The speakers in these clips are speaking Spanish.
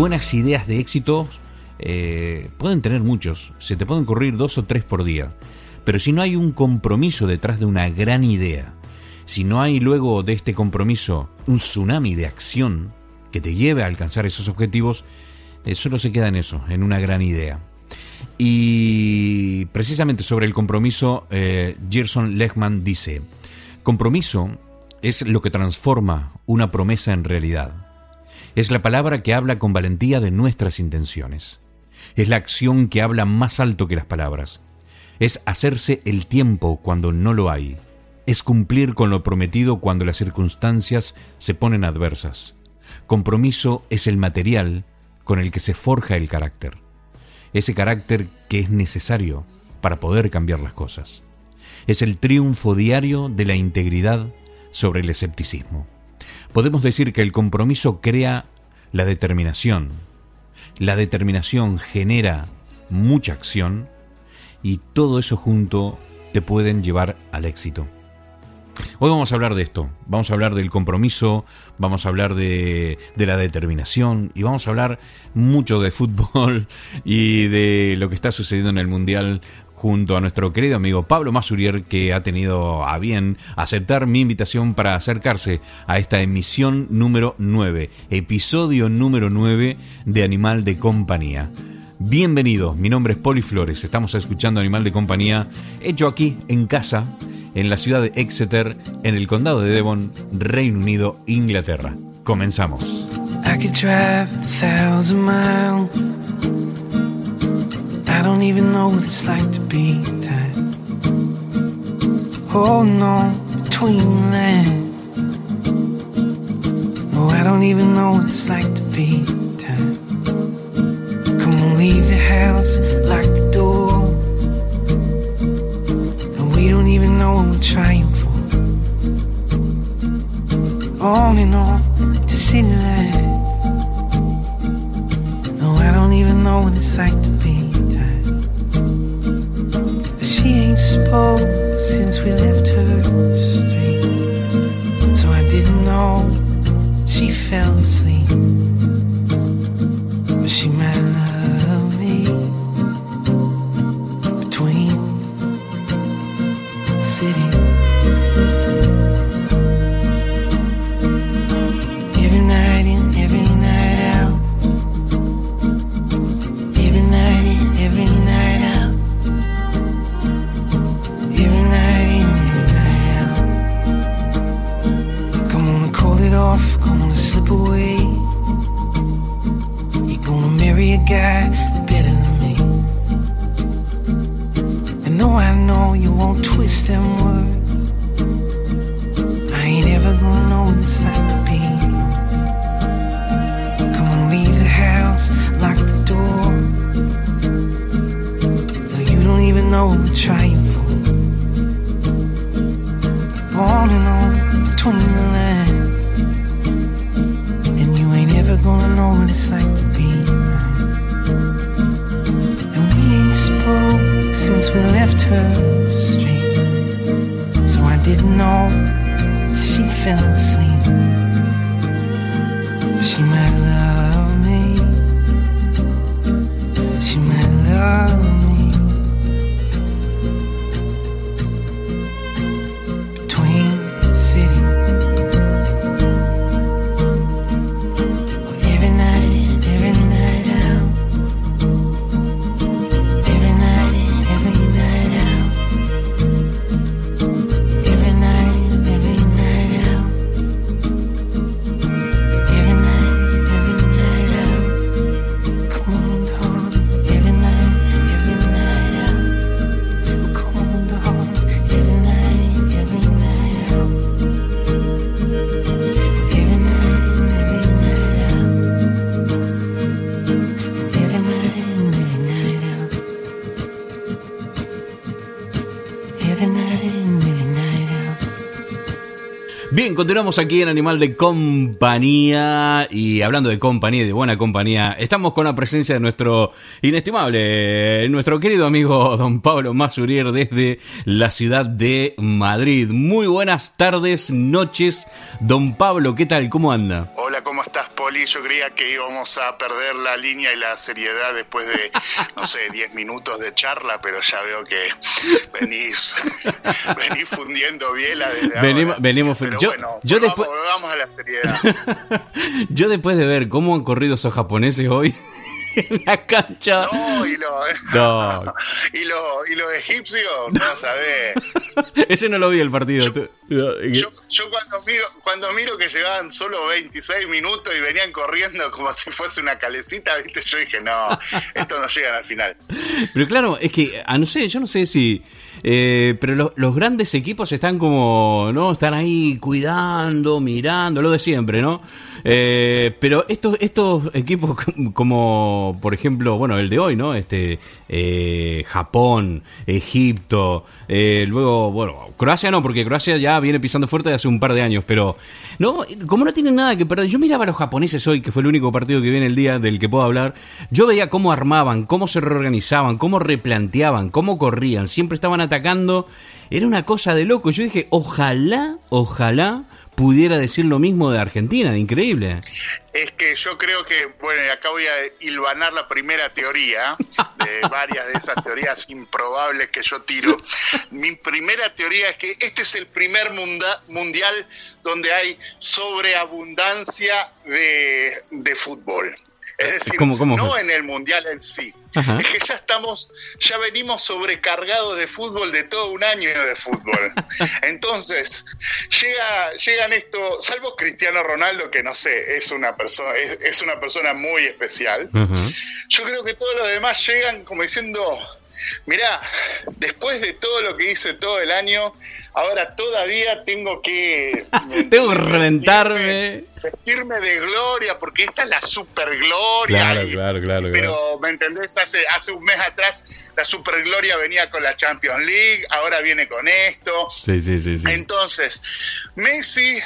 buenas ideas de éxito eh, pueden tener muchos, se te pueden ocurrir dos o tres por día, pero si no hay un compromiso detrás de una gran idea, si no hay luego de este compromiso un tsunami de acción que te lleve a alcanzar esos objetivos, eh, solo se queda en eso, en una gran idea. Y precisamente sobre el compromiso, eh, Gerson Lechman dice, compromiso es lo que transforma una promesa en realidad. Es la palabra que habla con valentía de nuestras intenciones. Es la acción que habla más alto que las palabras. Es hacerse el tiempo cuando no lo hay. Es cumplir con lo prometido cuando las circunstancias se ponen adversas. Compromiso es el material con el que se forja el carácter. Ese carácter que es necesario para poder cambiar las cosas. Es el triunfo diario de la integridad sobre el escepticismo. Podemos decir que el compromiso crea la determinación. La determinación genera mucha acción y todo eso junto te pueden llevar al éxito. Hoy vamos a hablar de esto, vamos a hablar del compromiso, vamos a hablar de, de, la determinación y vamos a hablar mucho de fútbol y de lo que está sucediendo en el Mundial junto a nuestro querido amigo Pablo Masurier, que ha tenido a bien aceptar mi invitación para acercarse a esta emisión número 9, episodio número 9 de Animal de Compañía. Bienvenido, mi nombre es Poli Flores, estamos escuchando Animal de Compañía, hecho aquí en casa, en la ciudad de Exeter, en el condado de Devon, Reino Unido, Inglaterra. Comenzamos. Don't even know what it's like to be tied. Holding oh, on between lands. No, I don't even know what it's like to be tied. Come on, leave the house, lock the door. And we don't even know what we're trying for. On and on to city lights. No, I don't even know what it's like to continuamos aquí en Animal de Compañía y hablando de compañía de buena compañía, estamos con la presencia de nuestro inestimable, nuestro querido amigo don Pablo Masurier desde la ciudad de Madrid. Muy buenas tardes, noches, don Pablo, ¿qué tal? ¿Cómo anda? Hola, ¿cómo estás, Poli? Poli, yo creía que íbamos a perder la línea y la seriedad después de, no sé, 10 minutos de charla, pero ya veo que venís, venís fundiendo biela desde venimos, ahora. Venimos, Pero yo, bueno, yo volvamos, después, volvamos a la seriedad. yo después de ver cómo han corrido esos japoneses hoy en la cancha. No, y los No. y lo, y los egipcios, no sabés. Ese no lo vi el partido. Yo, yo cuando miro cuando miro que llegaban solo 26 minutos y venían corriendo como si fuese una calecita, ¿viste? yo dije, no, esto no llega al final. Pero claro, es que, a no sé, yo no sé si... eh, pero lo- los grandes equipos están como, ¿no? Están ahí cuidando, mirando, lo de siempre, ¿no? Eh, pero estos, estos equipos como, por ejemplo, bueno, el de hoy, ¿no? Este, eh, Japón, Egipto, eh, luego, bueno, Croacia no, porque Croacia ya viene pisando fuerte de hace un par de años, pero, no, como no tienen nada que perder, yo miraba a los japoneses hoy, que fue el único partido que viene el día del que puedo hablar, yo veía cómo armaban, cómo se reorganizaban, cómo replanteaban, cómo corrían, siempre estaban atacando, era una cosa de loco, yo dije, ojalá, ojalá pudiera decir lo mismo de Argentina, increíble. Es que yo creo que, bueno, acá voy a hilvanar la primera teoría, de varias de esas teorías improbables que yo tiro. Mi primera teoría es que este es el primer mundial donde hay sobreabundancia de, de fútbol. Es decir, ¿Cómo- cómo no en el mundial en sí. Ajá. Es que ya estamos, ya venimos sobrecargados de fútbol de todo un año de fútbol. Entonces, llega, llegan esto, salvo Cristiano Ronaldo, que no sé, es una persona, es, es una persona muy especial. Ajá. Yo creo que todos los demás llegan como diciendo, mirá, después de todo lo que hice todo el año, ahora todavía tengo que... Tengo que reventarme. Vestirme de gloria, porque esta es la super gloria. Claro, y- claro, claro, claro. Pero, ¿me entendés? Hace, hace un mes atrás la super gloria venía con la Champions League, ahora viene con esto. Sí, sí, sí, sí. Entonces, Messi,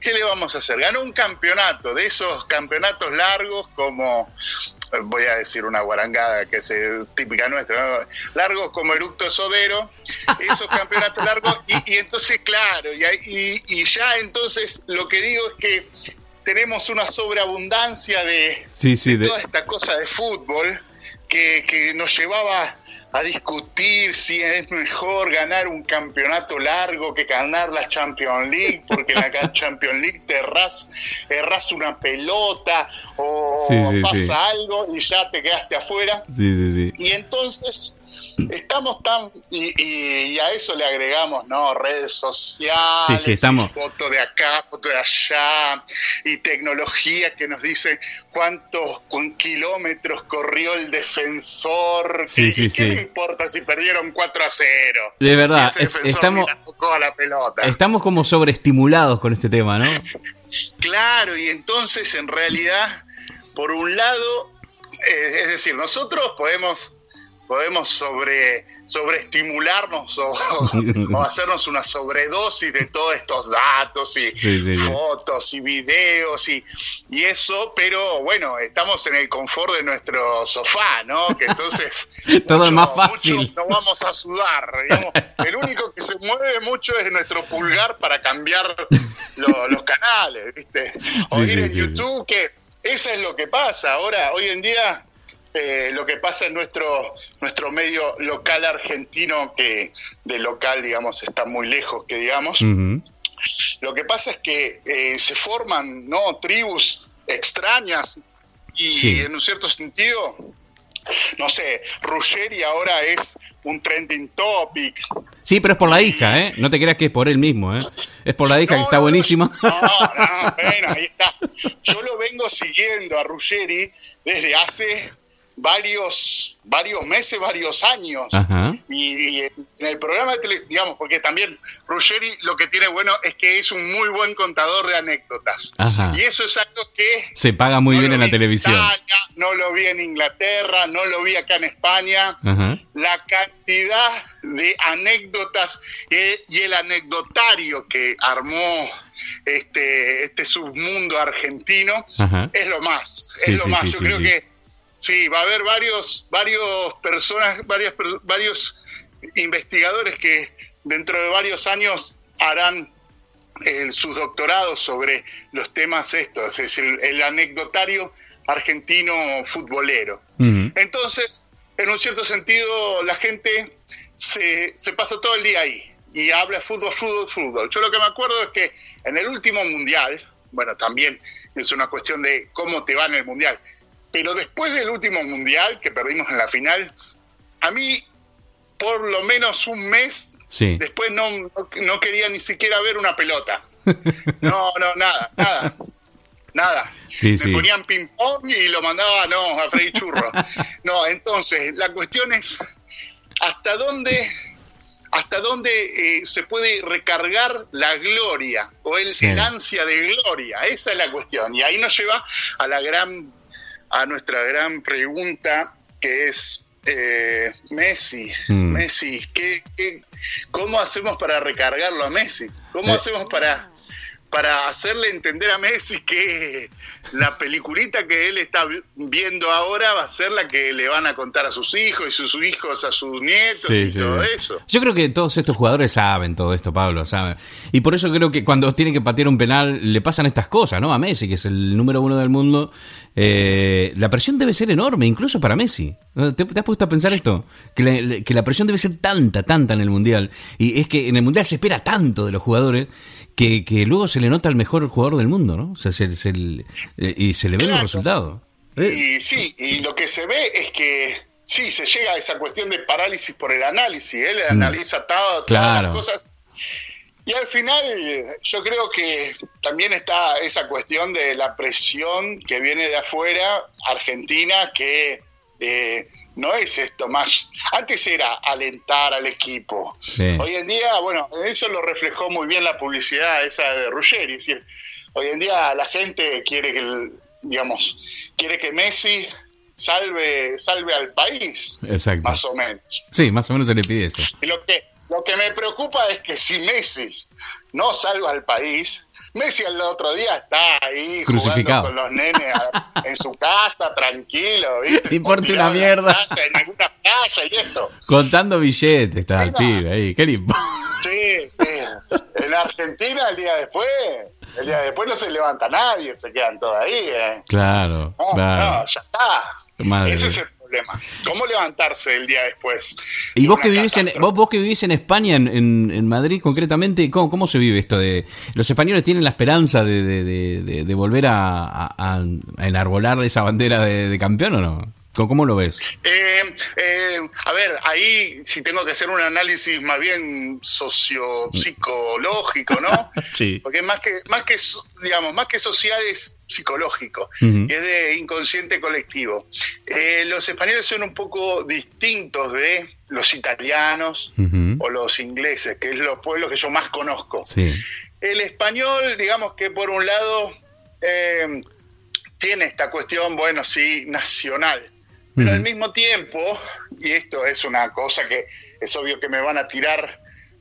¿qué le vamos a hacer? Ganó un campeonato, de esos campeonatos largos como, voy a decir una guarangada que es eh, típica nuestra, ¿no? largos como Eructo Sodero, esos campeonatos largos, y, y entonces, claro, y, ahí- y- y ya entonces lo que digo es que tenemos una sobreabundancia de, Sí, sí, de de- toda esta cosa de fútbol que, que nos llevaba a discutir si es mejor ganar un campeonato largo que ganar la Champions League, porque en la Champions League te errás una pelota o Sí, sí, pasa sí. algo y ya te quedaste afuera. Y entonces estamos tan y, y- y a eso le agregamos no redes sociales Sí, sí, estamos. y foto de acá foto de allá y tecnología que nos dice cuántos con kilómetros corrió el defensor Sí, ¿Qué, sí, qué sí. me importa si perdieron 4 a 0 De verdad, ese defensor estamos- la tocó a la pelota Estamos como sobreestimulados con este tema, ¿no? Claro, y entonces en realidad, por un lado, eh, es decir, nosotros podemos podemos sobre sobreestimularnos o, o hacernos una sobredosis de todos estos datos y Sí, sí, sí. fotos y videos y, y eso, pero bueno, estamos en el confort de nuestro sofá, ¿no? Que entonces Todo es más fácil. mucho no vamos a sudar. digamos. El único que se mueve mucho es nuestro pulgar para cambiar lo- los canales, ¿viste? O Sí, ir en. YouTube, que eso es lo que pasa. Ahora, hoy en día, eh, lo que pasa en nuestro, nuestro medio local argentino, que de local, digamos, está muy lejos, que digamos. Lo que pasa es que eh, se forman no tribus extrañas y Sí. en un cierto sentido, no sé, Ruggeri ahora es un trending topic. Sí, pero es por la hija, ¿eh? No te creas que es por él mismo, ¿eh? Es por la hija que está no, buenísima. No, no, bueno, ahí está. Yo lo vengo siguiendo a Ruggeri desde hace varios, varios meses, varios años. Y, y en el programa de tele, digamos, porque también Ruggeri lo que tiene bueno es que es un muy buen contador de anécdotas. Ajá. Y eso es algo que Se paga muy no bien en la vi televisión. Italia, no lo vi en Inglaterra, no lo vi acá en España. Ajá. La cantidad de anécdotas eh, y el anecdotario que armó este, este submundo argentino Ajá. es lo más. Es Sí, lo sí, más. sí, Yo creo que sí, va a haber varios, varios personas, varias, varios investigadores que dentro de varios años harán el- sus doctorados sobre los temas estos, es decir, el anecdotario argentino futbolero. Entonces, en un cierto sentido, la gente se, se pasa todo el día ahí y habla fútbol, fútbol, fútbol. Yo lo que me acuerdo es que en el último mundial, bueno, también es una cuestión de cómo te va en el mundial, pero después del último mundial que perdimos en la final, a mí por lo menos un mes Sí. después no, no, no quería ni siquiera ver una pelota. No, no, nada, nada. Nada. Sí, Me sí. ponían ping-pong y lo mandaba, no, a freír churro. No, entonces, la cuestión es hasta dónde, hasta dónde eh, se puede recargar la gloria o el, Sí. el ansia de gloria. Esa es la cuestión. Y ahí nos lleva a la gran, a nuestra gran pregunta que es eh, Messi. Mm. Messi, ¿qué, qué, cómo hacemos para recargarlo a Messi? ¿Cómo Eh. hacemos para para hacerle entender a Messi que la peliculita que él está vi- viendo ahora va a ser la que le van a contar a sus hijos y sus hijos a sus nietos Sí, y sí. todo eso. Yo creo que todos estos jugadores saben todo esto, Pablo, saben. Y por eso creo que cuando tiene que patear un penal le pasan estas cosas, ¿no? A Messi, que es el número uno del mundo. eh, la presión debe ser enorme, incluso para Messi. ¿Te, te has puesto a pensar esto? Que la, que la presión debe ser tanta, tanta en el Mundial. Y es que en el Mundial se espera tanto de los jugadores que, que luego se le nota al mejor jugador del mundo, ¿no? O sea, se- se eh, y se le ven los Claro. resultados. Eh, Y sí, y lo que se ve es que sí, se llega a esa cuestión de parálisis por el análisis. Él analiza todo- todas Mm. Claro. las cosas. Y al final, yo creo que también está esa cuestión de la presión que viene de afuera, Argentina, que eh, no es esto más. Antes era alentar al equipo. Sí. Hoy en día, bueno, eso lo reflejó muy bien la publicidad esa de Ruggeri. Es decir, hoy en día la gente quiere que, el- digamos, quiere que Messi salve, salve al país, Exacto. más o menos. Sí, más o menos se le pide eso. Y lo que, lo que me preocupa es que si Messi no salva al país, Messi el otro día está ahí Crucificado. con los nenes a- en su casa, tranquilo, ¿viste? Importa una mierda. en alguna playa y esto. Contando billetes está el pibe ahí. ¿Qué le importa? Sí, sí. En Argentina el día después, el día después no se levanta nadie, se quedan todos ahí. ¿eh? Claro, No, claro. no, ya está. Madre Ese es el problema. ¿Cómo levantarse el día después? Y vos que vivís en, vos, vos que vivís en España, en, en- Madrid concretamente, ¿cómo, ¿cómo se vive esto de los españoles tienen la esperanza de, de- de- de- de volver a, a- a- a enarbolar esa bandera de, campeón o no? ¿Cómo, lo ves? Eh, eh, a ver, ahí si tengo que hacer un análisis más bien socio-psicológico, ¿no? Sí. Porque más que, más que, digamos, más que social es psicológico, y es de inconsciente colectivo. Eh, los españoles son un poco distintos de los italianos o los ingleses, que es los pueblos que yo más conozco. Sí. El español, digamos que por un lado eh, tiene esta cuestión, bueno, sí, nacional, pero al mismo tiempo, y esto es una cosa que es obvio que me van a tirar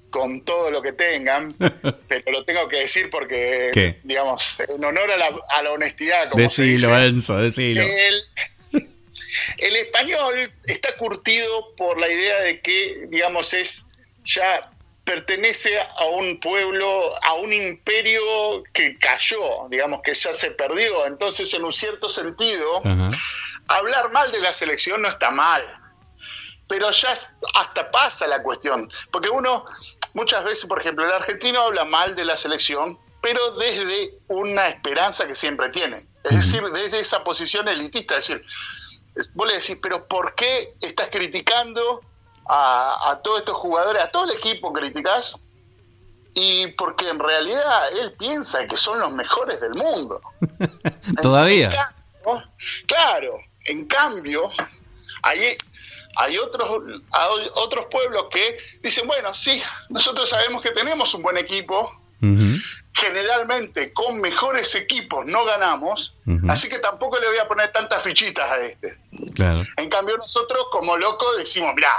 con todo lo que tengan, pero lo tengo que decir porque, ¿Qué? digamos, en honor a la, a la honestidad, como se Decilo, dice, Enzo, decilo. el, el español está curtido por la idea de que, digamos, es ya pertenece a un pueblo, a un imperio que cayó, digamos que ya se perdió. Entonces, en un cierto sentido, hablar mal de la selección no está mal. Pero ya hasta pasa la cuestión. Porque uno, muchas veces, por ejemplo, el argentino habla mal de la selección, pero desde una esperanza que siempre tiene. Es decir, desde esa posición elitista. Es decir, vos le decís, pero ¿por qué estás criticando a, a todos estos jugadores, a todo el equipo criticás? Y porque en realidad él piensa que son los mejores del mundo. Todavía. En cambio, claro, en cambio, hay, hay otros, hay otros pueblos que dicen, bueno, sí, nosotros sabemos que tenemos un buen equipo, generalmente con mejores equipos no ganamos, así que tampoco le voy a poner tantas fichitas a este. Claro. En cambio nosotros como locos decimos, mirá,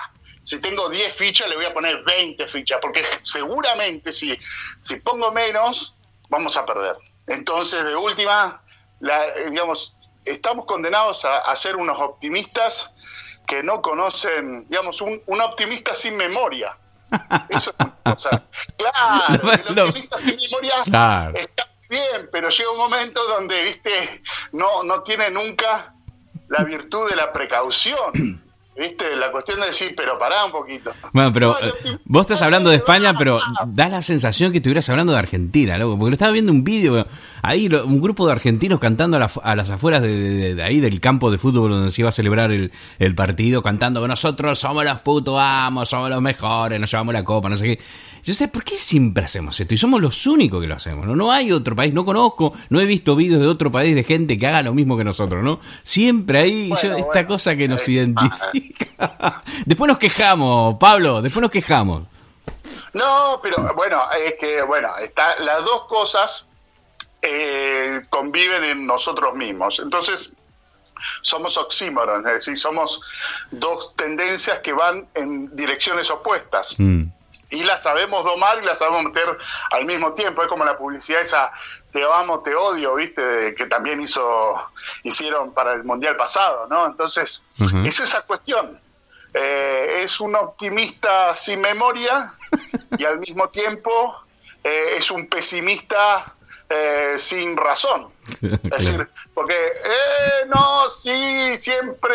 si tengo 10 fichas le voy a poner 20 fichas, porque seguramente si, si pongo menos, vamos a perder. Entonces, de última, la- eh, digamos, estamos condenados a, a ser unos optimistas que no conocen, digamos, un, un optimista sin memoria. Eso es una cosa. Claro, No, el no. optimista sin memoria Claro. está bien, pero llega un momento donde, viste, no, no tiene nunca la virtud de la precaución. ¿Viste? La cuestión de decir, pero pará un poquito. Bueno, pero No, eh, vos estás hablando de España, pero da la sensación que estuvieras hablando de Argentina, loco. Porque lo estaba viendo un vídeo, ahí lo- un grupo de argentinos cantando a, la- a las afueras de, de- de ahí del campo de fútbol donde se iba a celebrar el, el partido, cantando que nosotros somos los putos amos, somos los mejores, nos llevamos la copa, no sé qué. Yo sé, ¿por qué siempre hacemos esto? Y somos los únicos que lo hacemos, ¿no? No hay otro país, no conozco, no he visto vídeos de otro país de gente que haga lo mismo que nosotros, ¿no? Siempre ahí Bueno, yo- esta bueno. cosa que nos Eh, identifica. después nos quejamos, Pablo, después nos quejamos. No, pero bueno, es que, bueno, está, las dos cosas eh, conviven en nosotros mismos. Entonces, somos oxímoron, es decir, somos dos tendencias que van en direcciones opuestas. Mm. Y las sabemos domar y las sabemos meter al mismo tiempo. Es como la publicidad esa te amo, te odio, ¿viste? Que también hizo, hicieron para el Mundial pasado, ¿no? Entonces, es esa cuestión. Eh, es un optimista sin memoria y al mismo tiempo eh, es un pesimista eh, sin razón. Es decir, porque, eh, no, sí, siempre,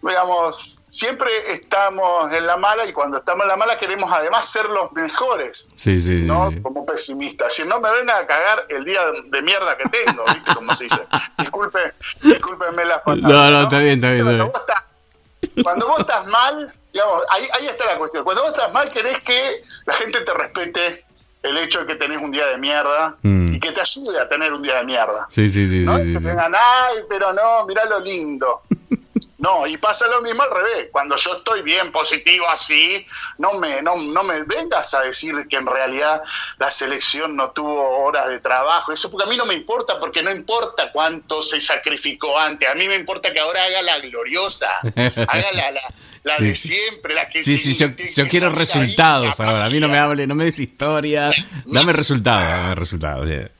digamos, siempre estamos en la mala y cuando estamos en la mala queremos además ser los mejores. Sí, sí, No sí. como pesimista, si no me venga a cagar el día de mierda que tengo, ¿viste? Como se dice. Disculpe, discúlpenme la palabra, No, no, está bien, está bien, Cuando vos estás, cuando vos estás mal, digamos, ahí, ahí está la cuestión. Cuando vos estás mal, querés que la gente te respete el hecho de que tenés un día de mierda Mm. y que te ayude a tener un día de mierda. Sí, sí, sí, ¿no? sí, Y que sí, te sí. digan, ay, pero no, mirá lo lindo. No, y pasa lo mismo al revés. Cuando yo estoy bien positivo así, no me, no, no me vengas a decir que en realidad la selección no tuvo horas de trabajo. Eso porque a mí no me importa, porque no importa cuánto se sacrificó antes. A mí me importa que ahora haga la gloriosa, haga la, la, la Sí, de siempre, la que Sí, sí, yo, yo quiero ahí, resultados ahora. A mí no me hable, no me des historia. Dame resultados, dame resultados. yeah.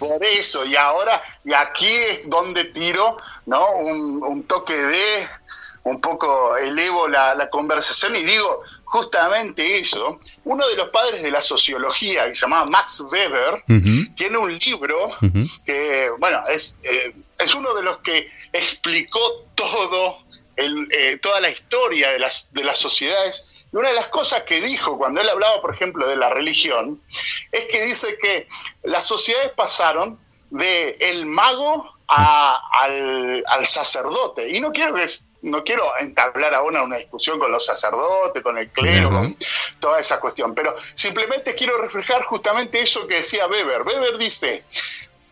Por eso, y ahora, y aquí es donde tiro, ¿no? Un, un toque de, un poco elevo la, la conversación y digo justamente eso. Uno de los padres de la sociología, que se llamaba Max Weber, tiene un libro que, bueno, es, eh, es uno de los que explicó todo, el, eh, toda la historia de las, de las sociedades. Y una de las cosas que dijo cuando él hablaba, por ejemplo, de la religión, es que dice que las sociedades pasaron de el mago a- al, al sacerdote. Y no quiero que no quiero entablar ahora una discusión con los sacerdotes, con el clero, con toda esa cuestión, pero simplemente quiero reflejar justamente eso que decía Weber. Weber dice,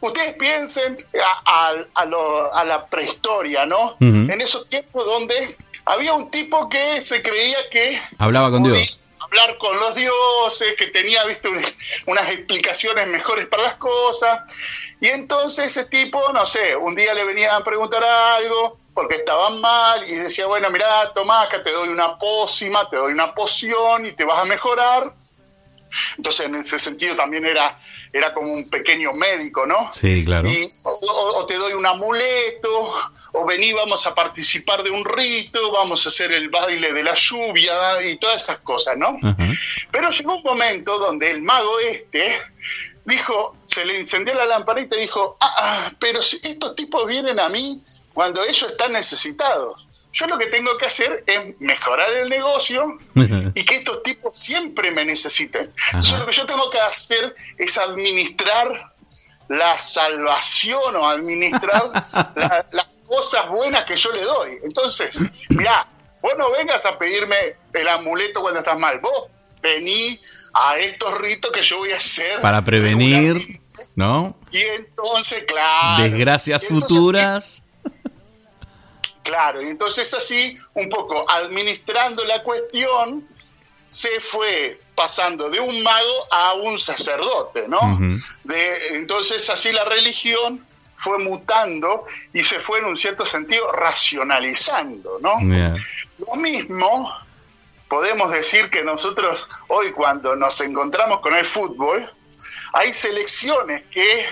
ustedes piensen a, a- a lo- a la prehistoria, ¿no? En esos tiempos donde había un tipo que se creía que Hablaba con Dios. hablar con los dioses, que tenía, viste, un- unas explicaciones mejores para las cosas. Y entonces ese tipo, no sé, un día le venían a preguntar algo porque estaban mal y decía, bueno, mirá, tomá, acá te doy una pócima, te doy una poción y te vas a mejorar. Entonces en ese sentido también era, era como un pequeño médico, ¿no? Sí, claro. Y, o, te doy un amuleto, o vení, vamos a participar de un rito, vamos a hacer el baile de la lluvia y todas esas cosas, ¿no? Pero llegó un momento donde el mago este dijo, se le encendió la lamparita y dijo, ah, ah, pero si estos tipos vienen a mí cuando ellos están necesitados. Yo lo que tengo que hacer es mejorar el negocio y que estos tipos siempre me necesiten. Entonces lo que yo tengo que hacer es administrar la salvación o administrar la- las cosas buenas que yo le doy. Entonces, mirá, vos no vengas a pedirme el amuleto cuando estás mal, vos vení a estos ritos que yo voy a hacer. Para prevenir. ¿no? Y entonces, claro. Desgracias y entonces, futuras. Claro, y entonces así, un poco administrando la cuestión, se fue pasando de un mago a un sacerdote, ¿no? De, entonces así la religión fue mutando y se fue en un cierto sentido racionalizando, ¿no? Yeah. Lo mismo podemos decir que nosotros hoy cuando nos encontramos con el fútbol, hay selecciones que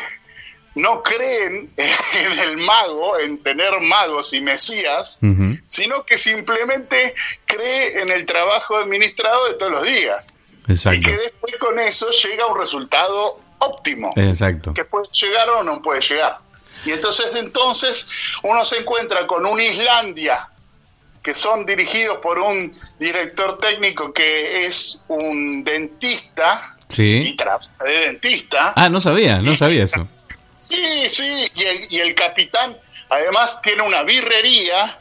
no creen en el mago, en tener magos y mesías, sino que simplemente cree en el trabajo administrado de todos los días. Exacto. Y que después con eso llega a un resultado óptimo, Exacto. que puede llegar o no puede llegar. Y entonces entonces uno se encuentra con un Islandia que son dirigidos por un director técnico que es un dentista y Sí. trabaja de dentista. Ah, no sabía, no sabía eso. Sí, sí, y el, y el capitán además tiene una birrería.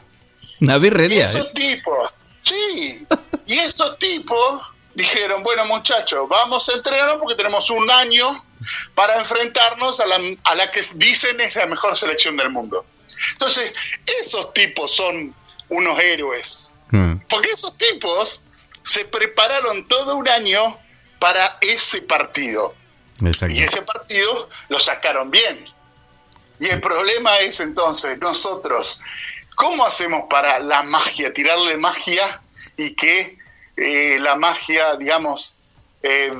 Una Y birrería. esos ¿eh? tipos, sí, y esos tipos dijeron, bueno muchachos, vamos a entrenarnos porque tenemos un año para enfrentarnos a la, a la que dicen es la mejor selección del mundo. Entonces, esos tipos son unos héroes, Mm, porque esos tipos se prepararon todo un año para ese partido. Exacto. Y ese partido lo sacaron bien. Y el problema es entonces, nosotros, ¿cómo hacemos para la magia, tirarle magia y que eh, la magia, digamos, eh,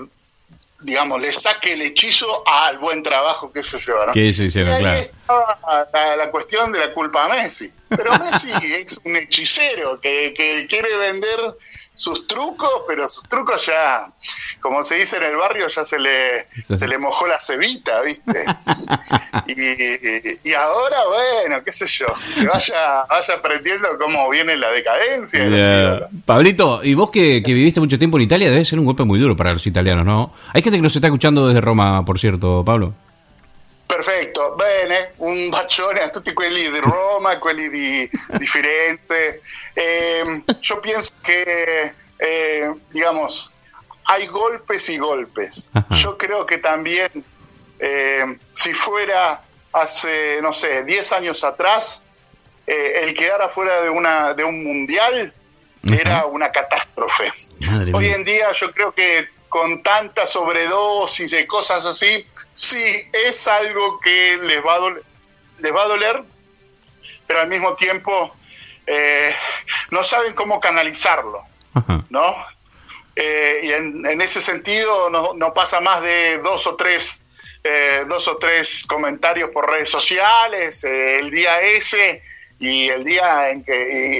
digamos, le saque el hechizo al buen trabajo que ellos llevaron? Que ellos hicieron, Y ahí claro. la, la cuestión de la culpa a Messi. Pero Messi es un hechicero que, que quiere vender sus trucos, pero sus trucos ya, como se dice en el barrio, ya se le, se le mojó la cebita, ¿viste? Y, y ahora, bueno, qué sé yo, que vaya, vaya aprendiendo cómo viene la decadencia. de. Pablito, y vos que, que viviste mucho tiempo en Italia, debe ser un golpe muy duro para los italianos, ¿no? Hay gente que nos está escuchando desde Roma, por cierto, Pablo. Perfetto, bene, un bacione a tutti quelli di Roma, quelli di, di Firenze. Eh, yo pienso que, eh, digamos, hay golpes y golpes. Yo creo que también, eh, si fuera hace, no sé, 10 años atrás, eh, el quedar afuera de, una, de un mundial era una catástrofe. Madre Hoy mía. en día yo creo que con tanta sobredosis de cosas así, sí, es algo que les va a doler, les va a doler pero al mismo tiempo eh, no saben cómo canalizarlo, Ajá. ¿no? Eh, y en, en ese sentido no, no pasa más de dos o tres eh, dos o tres comentarios por redes sociales el día ese y el día en que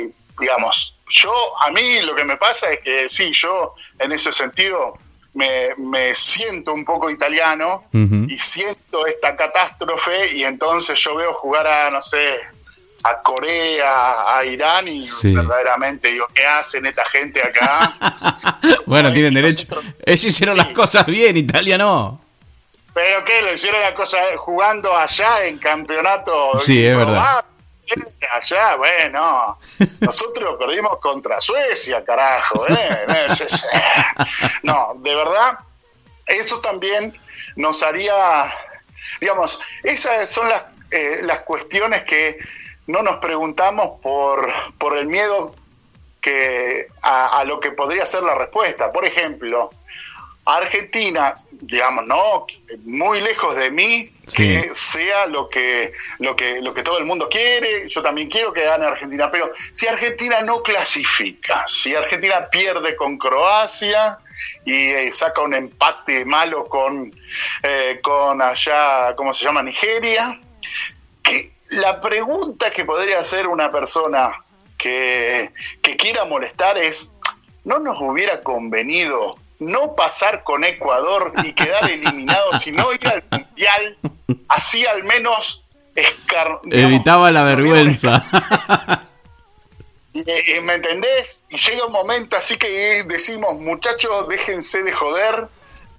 y, digamos yo a mí lo que me pasa es que sí yo en ese sentido me, me siento un poco italiano y siento esta catástrofe y entonces yo veo jugar a no sé a Corea, a Irán y Sí. verdaderamente digo, ¿qué hacen esta gente acá? Bueno, tienen derecho. nosotros- Ellos hicieron las cosas bien, Italia no. ¿Pero qué? ¿Lo hicieron la cosa jugando allá en campeonato? Sí, es verdad. Allá, bueno. Nosotros perdimos contra Suecia, carajo. ¿eh? No, de verdad, eso también nos haría, digamos, esas son las, eh, las cuestiones que no nos preguntamos por, por el miedo que a, a lo que podría ser la respuesta. Por ejemplo, Argentina, digamos, no muy lejos de mí que sea lo que, lo que lo que todo el mundo quiere, yo también quiero que gane Argentina, pero si Argentina no clasifica, si Argentina pierde con Croacia y eh, saca un empate malo con, eh, con allá, ¿cómo se llama? Nigeria, que la pregunta que podría hacer una persona que, que quiera molestar es, ¿no nos hubiera convenido no pasar con Ecuador y quedar eliminados, sino ir al Mundial? Así al menos escar- digamos, Evitaba la vergüenza. y, y, ¿Me entendés? Y llega un momento así que decimos, muchachos, déjense de joder,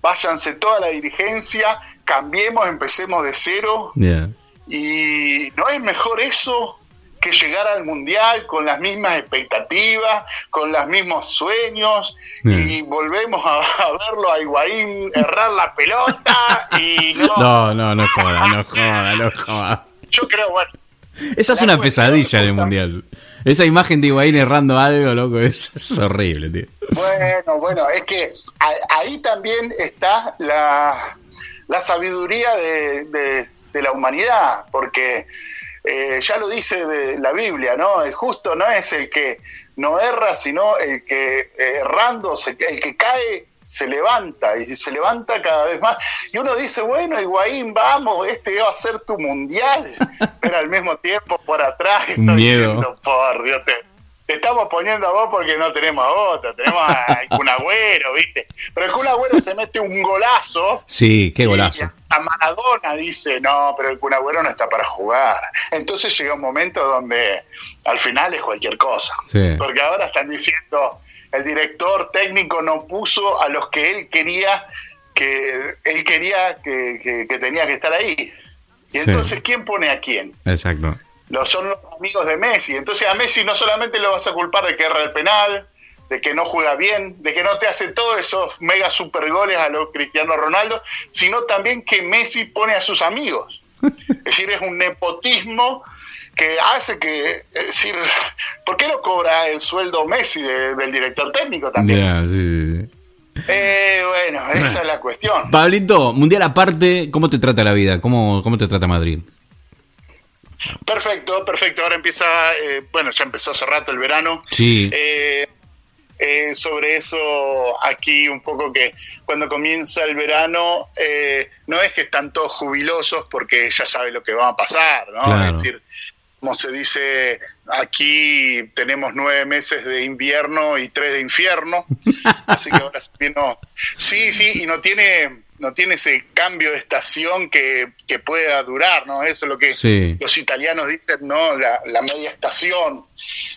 váyanse toda la dirigencia, cambiemos, empecemos de cero. Yeah. Y no es mejor eso que llegar al mundial con las mismas expectativas, con los mismos sueños, Bien. y volvemos a, a verlo a Higuaín errar la pelota y no. No, no, no joda, no joda, no joda. Yo creo, bueno, Esa es una pesadilla del mundial. Esa imagen de Higuaín errando algo, loco, es, es horrible, tío. Bueno, bueno, es que a- ahí también está la, la sabiduría de, de- de la humanidad, porque eh, ya lo dice de la Biblia, ¿no? El justo no es el que no erra, sino el que eh, errando, se- el que cae se levanta y se levanta cada vez más. Y uno dice, bueno, Higuaín, vamos, este va a ser tu mundial. Pero al mismo tiempo, por atrás, está Miedo. diciendo, por Dios, te, te estamos poniendo a vos porque no tenemos a otra, tenemos a Kun Agüero, ¿viste? Pero el Kun Agüero se mete un golazo. Sí, qué y golazo. a Maradona dice, no, pero el Kun Agüero no está para jugar. Entonces llega un momento donde al final es cualquier cosa. Sí. Porque ahora están diciendo, el director técnico no puso a los que él quería que él quería que, que- que tenía que estar ahí. Y Sí. entonces, ¿quién pone a quién? Exacto. Los, son los amigos de Messi. Entonces a Messi no solamente lo vas a culpar de que erra el penal, de que no juega bien, de que no te hace todos esos mega super goles a los Cristiano Ronaldo, sino también que Messi pone a sus amigos. Es decir, es un nepotismo que hace que, es decir, ¿por qué no cobra el sueldo Messi de- del director técnico también? Sí, sí. Eh, bueno, esa es la cuestión. Pablito, mundial aparte, ¿cómo te trata la vida? ¿Cómo, cómo te trata Madrid? Perfecto, perfecto. Ahora empieza, eh, bueno, ya empezó hace rato el verano. Sí. Eh, eh, sobre eso, aquí un poco que cuando comienza el verano, eh, no es que están todos jubilosos porque ya sabe lo que va a pasar, ¿no? Claro. Es decir, como se dice, aquí tenemos nueve meses de invierno y tres de infierno, así que ahora se vino... Sí, sí, y no tiene, no tiene ese cambio de estación que, que pueda durar, ¿no? Eso es lo que Sí. los italianos dicen, ¿no? La, la media estación,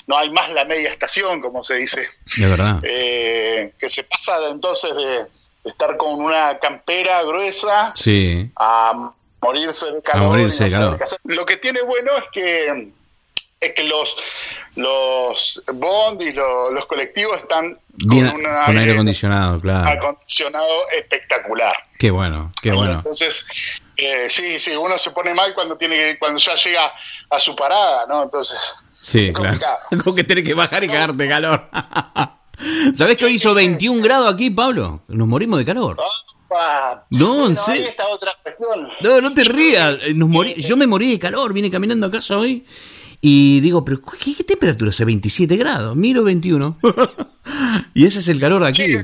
no hay más la media estación, como se dice, De verdad. Eh, que se pasa de, entonces de, estar con una campera gruesa Sí. a morirse de calor. morirse de calor. Lo que tiene bueno es que es que los los bondis, los, los colectivos están Bien, con un con aire acondicionado, claro. acondicionado espectacular. Qué bueno, qué bueno. Entonces, eh, sí, sí, uno se pone mal cuando tiene que, cuando ya llega a su parada, ¿no? Entonces, Sí, es claro. Como que tenés que bajar y cagarte de calor. ¿Sabés que hoy hizo 21 grados aquí, Pablo? Nos morimos de calor. Opa. No, en Bueno, serio. ahí está otra cuestión. No, no te rías. eh, Nos morí- Yo me morí de calor, vine caminando a casa hoy y digo, pero ¿qué, temperatura hace? 27 grados, miro 21. y ese es el calor de aquí.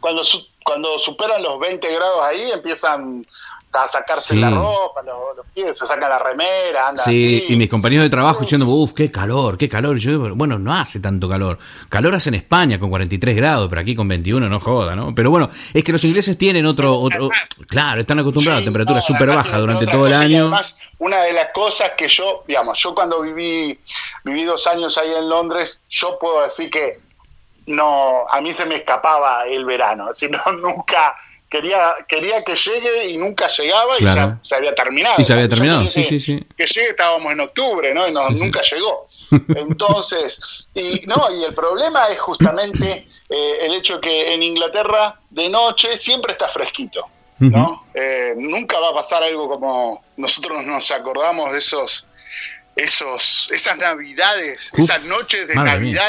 Cuando su- cuando superan los 20 grados ahí empiezan a sacarse Sí. la ropa, los, los pies, se sacan la remera, andan Sí, así. y mis compañeros de trabajo diciendo, uff, qué calor, qué calor. Y yo bueno, no hace tanto calor. Calor hace en España con 43 grados, pero aquí con 21 no joda, ¿no? Pero bueno, es que los ingleses tienen otro, otro claro, están acostumbrados Sí, a temperatura no, súper además baja tiene durante todo el año. además, una de las cosas que yo, digamos, yo cuando viví, viví dos años ahí en Londres, yo puedo decir que no, a mí se me escapaba el verano, si no, nunca quería, quería que llegue y nunca llegaba y Claro. ya se había terminado. Y se había terminado, sí, sí, sí. Que llegue estábamos en octubre, ¿no? Y no, nunca llegó. Entonces, y no, y el problema es justamente eh, el hecho que en Inglaterra de noche siempre está fresquito, ¿no? Eh, nunca va a pasar algo como nosotros nos acordamos de esos, esos, esas navidades, Uf, esas noches de mía.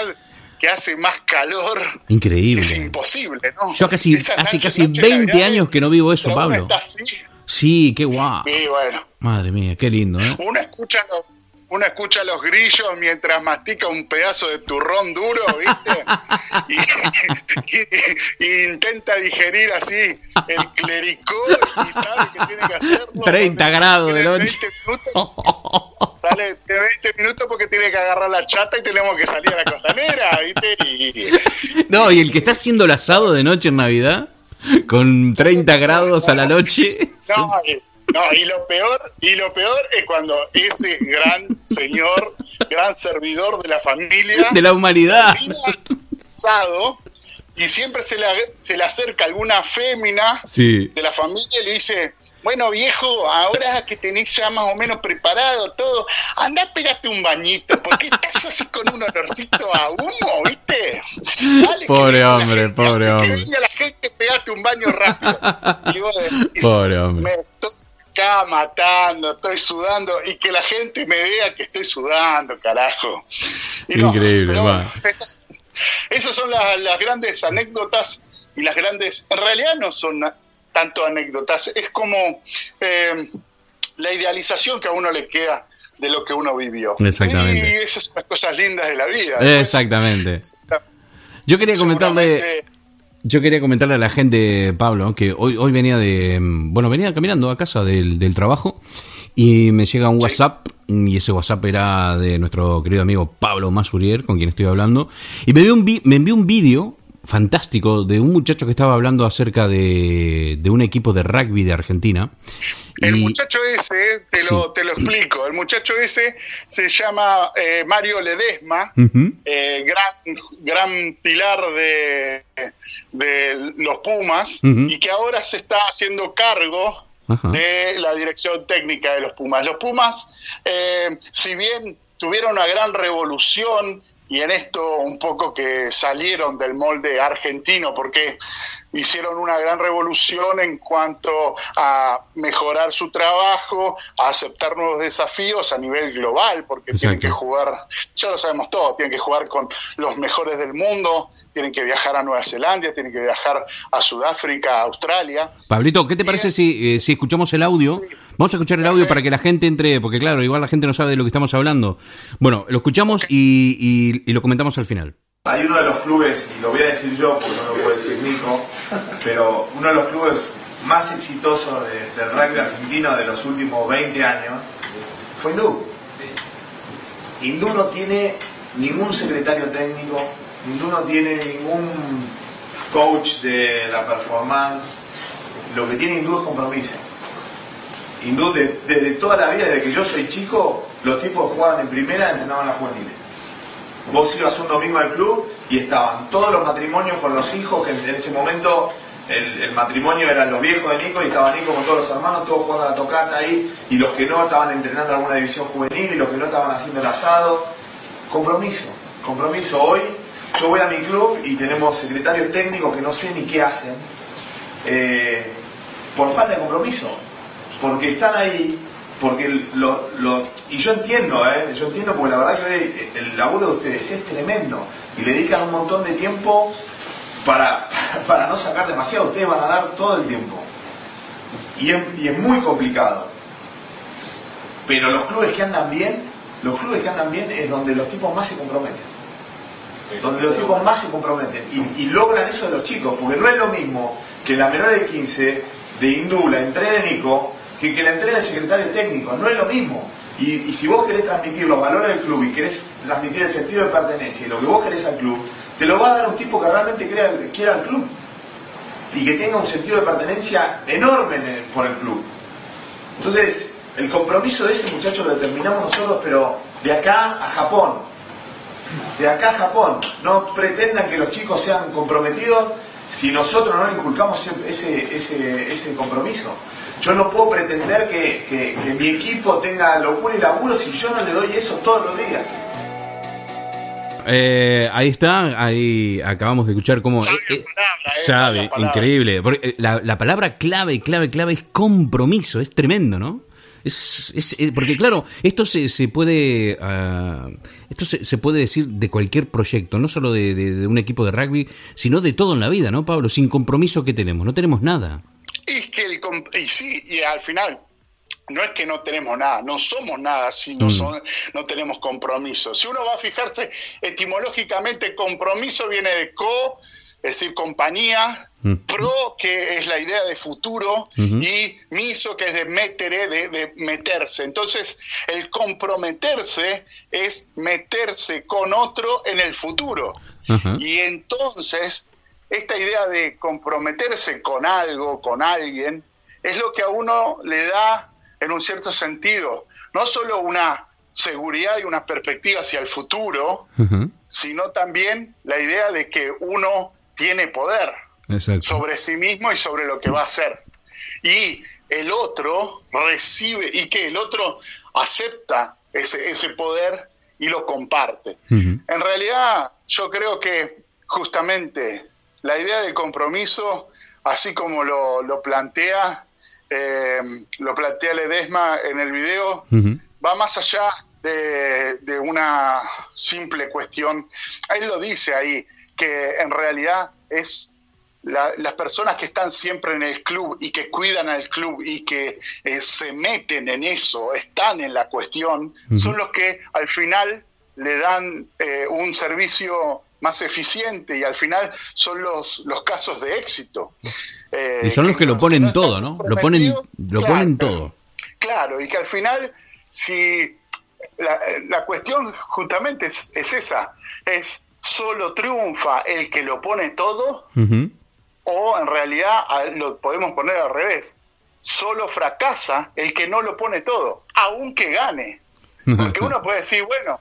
Que hace más calor. Increíble. Es imposible, ¿no? Yo casi, hace casi noches de 20 Navidad, años que no vivo eso, Pablo. está así, Sí, qué guau. bueno, Madre mía, qué lindo, ¿eh? uno escucha los, uno escucha los grillos mientras mastica un pedazo de turrón duro, ¿viste? Y, y- y intenta digerir así el clericó y sabe que tiene que hacerlo. 30 porque grados de noche. 20 minutos, sale de 20 minutos porque tiene que agarrar la chata y tenemos que salir a la costanera, ¿viste? Y, No, y el que está haciendo el asado de noche en Navidad, con 30 grados a la noche. No, y, no, y lo peor, y lo peor es cuando ese gran señor, gran servidor de la familia, De la humanidad. casado y siempre se le, se le acerca alguna fémina Sí. de la familia y le dice, bueno viejo, ahora que tenés ya más o menos preparado todo, anda pegate un bañito, porque estás así con un olorcito a humo, ¿viste? Dale, que Pobre hombre, gente, pobre antes hombre. Que venga la gente, pegate un baño rápido. Y vos decís, Pobre hombre. Me estoy acá matando, estoy sudando, y que la gente me vea que estoy sudando, carajo. Y Increíble, pero va. esas, esas son las, las grandes anécdotas y las grandes, en realidad no son tanto anécdotas, es como eh, la idealización que a uno le queda de lo que uno vivió. Exactamente. Y esas son las cosas lindas de la vida. Exactamente. Yo quería comentarle. Yo quería comentarle a la gente, Pablo, que hoy, hoy venía de. Bueno, venía caminando a casa del, del trabajo y me llega un WhatsApp y ese WhatsApp era de nuestro querido amigo Pablo Masurier, con quien estoy hablando, y me, dio un me envió un vídeo fantástico de un muchacho que estaba hablando acerca de, de un equipo de rugby de Argentina. El Y- muchacho ese, te lo, te lo explico, el muchacho ese se llama eh, Mario Ledesma, eh, gran, gran pilar de, de los Pumas, y que ahora se está haciendo cargo Ajá. de la dirección técnica de los Pumas. Los Pumas, eh, si bien tuvieron una gran revolución, y en esto un poco que salieron del molde argentino, porque hicieron una gran revolución en cuanto a mejorar su trabajo, a aceptar nuevos desafíos a nivel global, porque tienen que jugar, ya lo sabemos todos, tienen que jugar con los mejores del mundo, tienen que viajar a Nueva Zelanda, tienen que viajar a Sudáfrica, a Australia. Pablito, ¿qué te parece si, eh, si escuchamos el audio? Vamos a escuchar el audio para que la gente entre, porque claro, igual la gente no sabe de lo que estamos hablando. Bueno, lo escuchamos y, y- y lo comentamos al final. Hay uno de los clubes, y lo voy a decir yo porque no lo puede decir Nico, pero uno de los clubes más exitosos de- del rugby argentino de los últimos 20 años fue Hindú. Hindú no tiene ningún secretario técnico, Hindú no tiene ningún coach de la performance. Lo que tiene Hindú es compromiso. Hindú, de- desde toda la vida, desde que yo soy chico, los tipos jugaban en primera entrenaban las juveniles. Vos ibas un domingo al club y estaban todos los matrimonios con los hijos, que en ese momento el, el matrimonio eran los viejos de Nico y estaba Nico con todos los hermanos, todos jugando a la tocata ahí, y los que no estaban entrenando alguna división juvenil y los que no estaban haciendo el asado. Compromiso, compromiso. Hoy yo voy a mi club y tenemos secretarios técnicos que no sé ni qué hacen, eh, por falta de compromiso, porque están ahí, porque lo, y yo entiendo, ¿eh? yo entiendo porque la verdad que el laburo de ustedes es tremendo y dedican un montón de tiempo para, para no sacar demasiado, ustedes van a dar todo el tiempo y es muy complicado. Pero los clubes que andan bien, los clubes que andan bien es donde los tipos más se comprometen donde los tipos más se comprometen y, logran eso de los chicos, porque no es lo mismo que la menor de 15 de Hindú la entrene Nico que que la entrene el secretario técnico, no es lo mismo. Y, si vos querés transmitir los valores del club y querés transmitir el sentido de pertenencia y lo que vos querés al club, te lo va a dar un tipo que realmente crea- quiera el club y que tenga un sentido de pertenencia enorme por el club. Entonces, el compromiso de ese muchacho lo determinamos nosotros, pero de acá a Japón, de acá a Japón. No pretendan que los chicos sean comprometidos si nosotros no le inculcamos ese, ese, ese compromiso. Yo no puedo pretender que, que- que mi equipo tenga locura y laburo si yo no le doy eso todos los días. Eh, ahí está, ahí acabamos de escuchar cómo... Eh, eh, palabra, eh, sabe, sabia palabra. increíble. Porque, eh, la, la palabra clave, clave, clave es compromiso, es tremendo, ¿no? Es, es- eh, porque claro, esto se, se puede ah, esto se, se puede decir de cualquier proyecto, no solo de, de- de un equipo de rugby, sino de todo en la vida, ¿no, Pablo? Sin compromiso que tenemos, no tenemos nada. Es que el y sí, y al final no es que no tenemos nada, no somos nada si no, son, no tenemos compromiso. Si uno va a fijarse etimológicamente, compromiso viene de co, es decir, compañía, Mm. pro, que es la idea de futuro, y miso, que es de metere, de, de meterse. Entonces, el comprometerse es meterse con otro en el futuro. Y entonces, esta idea de comprometerse con algo, con alguien, es lo que a uno le da, en un cierto sentido, no solo una seguridad y una perspectiva hacia el futuro, sino también la idea de que uno tiene poder Exacto. sobre sí mismo y sobre lo que va a hacer. Y el otro recibe, y que el otro acepta ese, ese poder y lo comparte. En realidad, yo creo que justamente la idea de compromiso, así como lo, lo plantea, eh, lo plantea Ledesma en el video, va más allá de, de una simple cuestión. Él lo dice ahí, que en realidad es la- las personas que están siempre en el club y que cuidan al club y que eh, se meten en eso, están en la cuestión, son los que al final le dan eh, un servicio más eficiente y al final son los, los casos de éxito. Eh, y son los que, lo ponen todo, ¿no? Lo ponen, lo ponen todo. Claro, y que al final, si la, cuestión justamente es, esa, es solo triunfa el que lo pone todo o en realidad lo podemos poner al revés, solo fracasa el que no lo pone todo, aunque gane. Porque uno puede decir, bueno,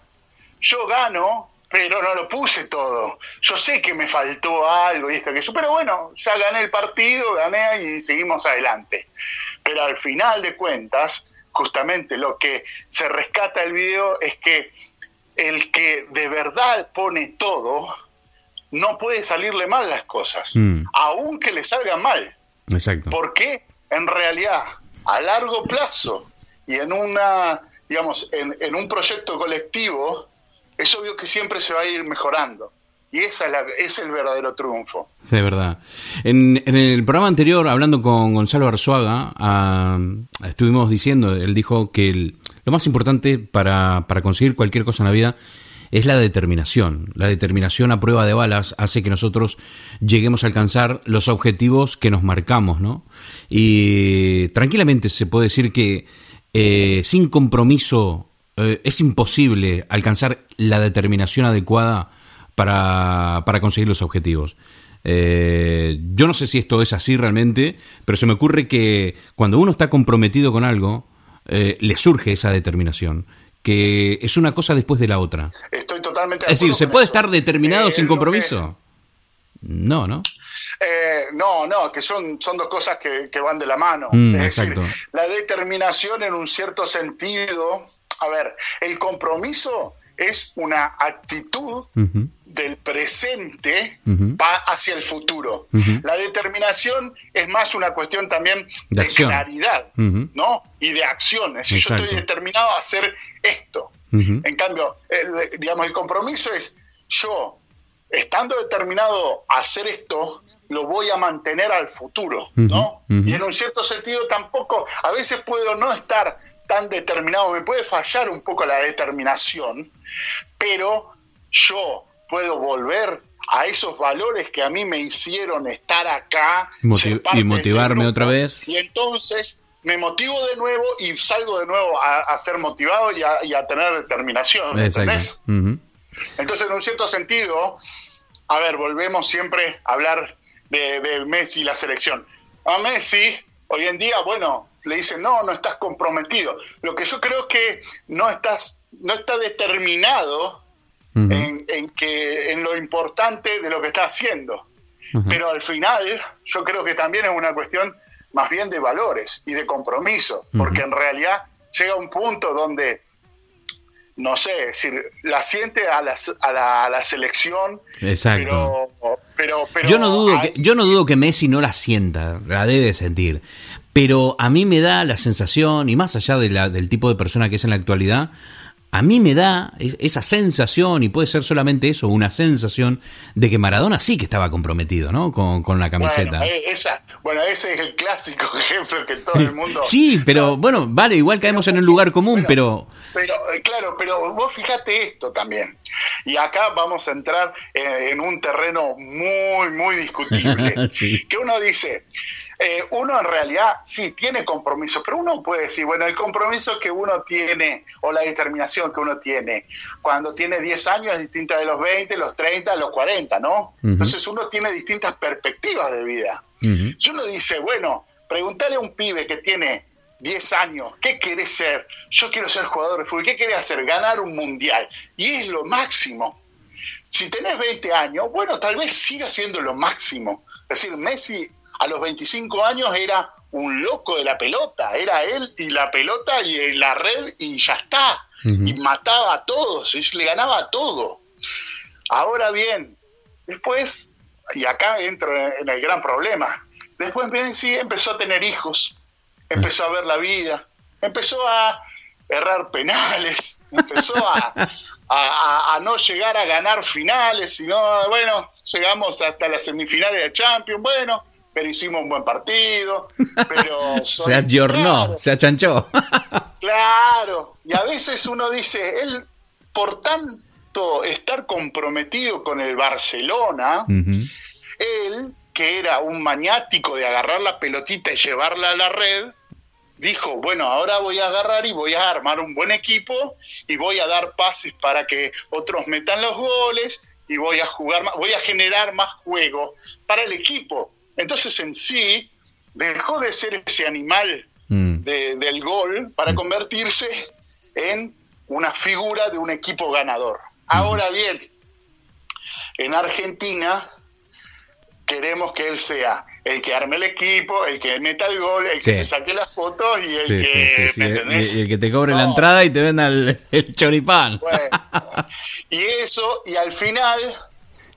yo gano, pero no lo puse todo. Yo sé que me faltó algo y esto que eso, pero bueno, ya gané el partido, gané y seguimos adelante. Pero al final de cuentas, justamente lo que se rescata el video es que el que de verdad pone todo, no puede salirle mal las cosas, mm. aunque le salgan mal. Exacto. Porque en realidad, a largo plazo y en una, digamos, en, un proyecto colectivo, es obvio que siempre se va a ir mejorando. Y esa es, el verdadero triunfo. De verdad. En, el programa anterior, hablando con Gonzalo Arzuaga, ah, estuvimos diciendo, él dijo que lo más importante para, para conseguir cualquier cosa en la vida es la determinación. La determinación a prueba de balas hace que nosotros lleguemos a alcanzar los objetivos que nos marcamos, ¿no? Y tranquilamente se puede decir que eh, sin compromiso eh, es imposible alcanzar la determinación adecuada para, para conseguir los objetivos. Eh, yo no sé si esto es así realmente, pero se me ocurre que cuando uno está comprometido con algo, le surge esa determinación que es una cosa después de la otra. Estoy totalmente de Es decir, ¿se puede estar determinado eh, sin compromiso? No, ¿no? Eh, no, no, que son, son dos cosas que, van de la mano. Mm, es decir, la determinación en un cierto sentido, a ver, el compromiso es una actitud del presente va hacia el futuro. La determinación es más una cuestión también de, claridad, ¿no? Y de acciones. Si yo estoy determinado a hacer esto. En cambio, el, digamos, el compromiso es yo, estando determinado a hacer esto, lo voy a mantener al futuro, ¿no? Y en un cierto sentido tampoco, a veces puedo no estar tan determinado, me puede fallar un poco la determinación, pero yo puedo volver a esos valores que a mí me hicieron estar acá y este motivarme otra vez. Y entonces me motivo de nuevo y salgo de nuevo a, ser motivado y a, tener determinación. ¿Entendés? Entonces, en un cierto sentido, a ver, volvemos siempre a hablar de, de Messi y la selección. A Messi, hoy en día, bueno, le dicen, no, no estás comprometido. Lo que yo creo que no estás, no está determinado en, que, en lo importante de lo que está haciendo. Pero al final yo creo que también es una cuestión más bien de valores y de compromiso, porque en realidad llega un punto donde, no sé, decir, la siente a la, a la, selección, Exacto. Pero, pero, yo, no dudo que, yo no dudo que Messi no la sienta, la debe sentir, pero a mí me da la sensación, y más allá de la, del tipo de persona que es en la actualidad, a mí me da esa sensación, y puede ser solamente eso, una sensación de que Maradona sí que estaba comprometido, ¿no? Con, la camiseta. Bueno, eh, esa, bueno, ese es el clásico ejemplo que todo el mundo... Sí, pero bueno, vale, igual caemos en un lugar común, pero... Pero, eh, claro, pero vos fíjate esto también. Y acá vamos a entrar en, en un terreno muy, muy discutible. sí. Que uno dice, eh, uno en realidad sí tiene compromiso, pero uno puede decir, bueno, el compromiso que uno tiene o la determinación que uno tiene cuando tiene 10 años es distinta de los 20, los 30, los 40, ¿no? Entonces uno tiene distintas perspectivas de vida. Si uno dice, bueno, pregúntale a un pibe que tiene 10 años, ¿qué querés ser? Yo quiero ser jugador de fútbol, ¿qué querés hacer? Ganar un mundial. Y es lo máximo. Si tenés 20 años, bueno, tal vez siga siendo lo máximo. Es decir, Messi a los 25 años era un loco de la pelota, era él y la pelota y la red y ya está. Y mataba a todos, y le ganaba a todo. Ahora bien, después, y acá entro en el gran problema, después Messi empezó a tener hijos, empezó a ver la vida, empezó a errar penales, empezó a, a, no llegar a ganar finales, sino, bueno, llegamos hasta las semifinales de Champions, bueno, pero hicimos un buen partido, pero... se ayornó, se achanchó. claro, y a veces uno dice, él por tan tanto estar comprometido con el Barcelona, él, que era un maniático de agarrar la pelotita y llevarla a la red, dijo, bueno, ahora voy a agarrar y voy a armar un buen equipo y voy a dar pases para que otros metan los goles y voy a jugar más, voy a generar más juego para el equipo. Entonces en sí dejó de ser ese animal Mm. de- del gol para convertirse en una figura de un equipo ganador. Ahora bien, en Argentina queremos que él sea el que arme el equipo, el que meta el gol, el que Sí. se saque las fotos y el Sí, que... sí, sí, sí. ¿me Y- el que te cobre la entrada y te venda el, el choripán. Bueno, y eso, y al final,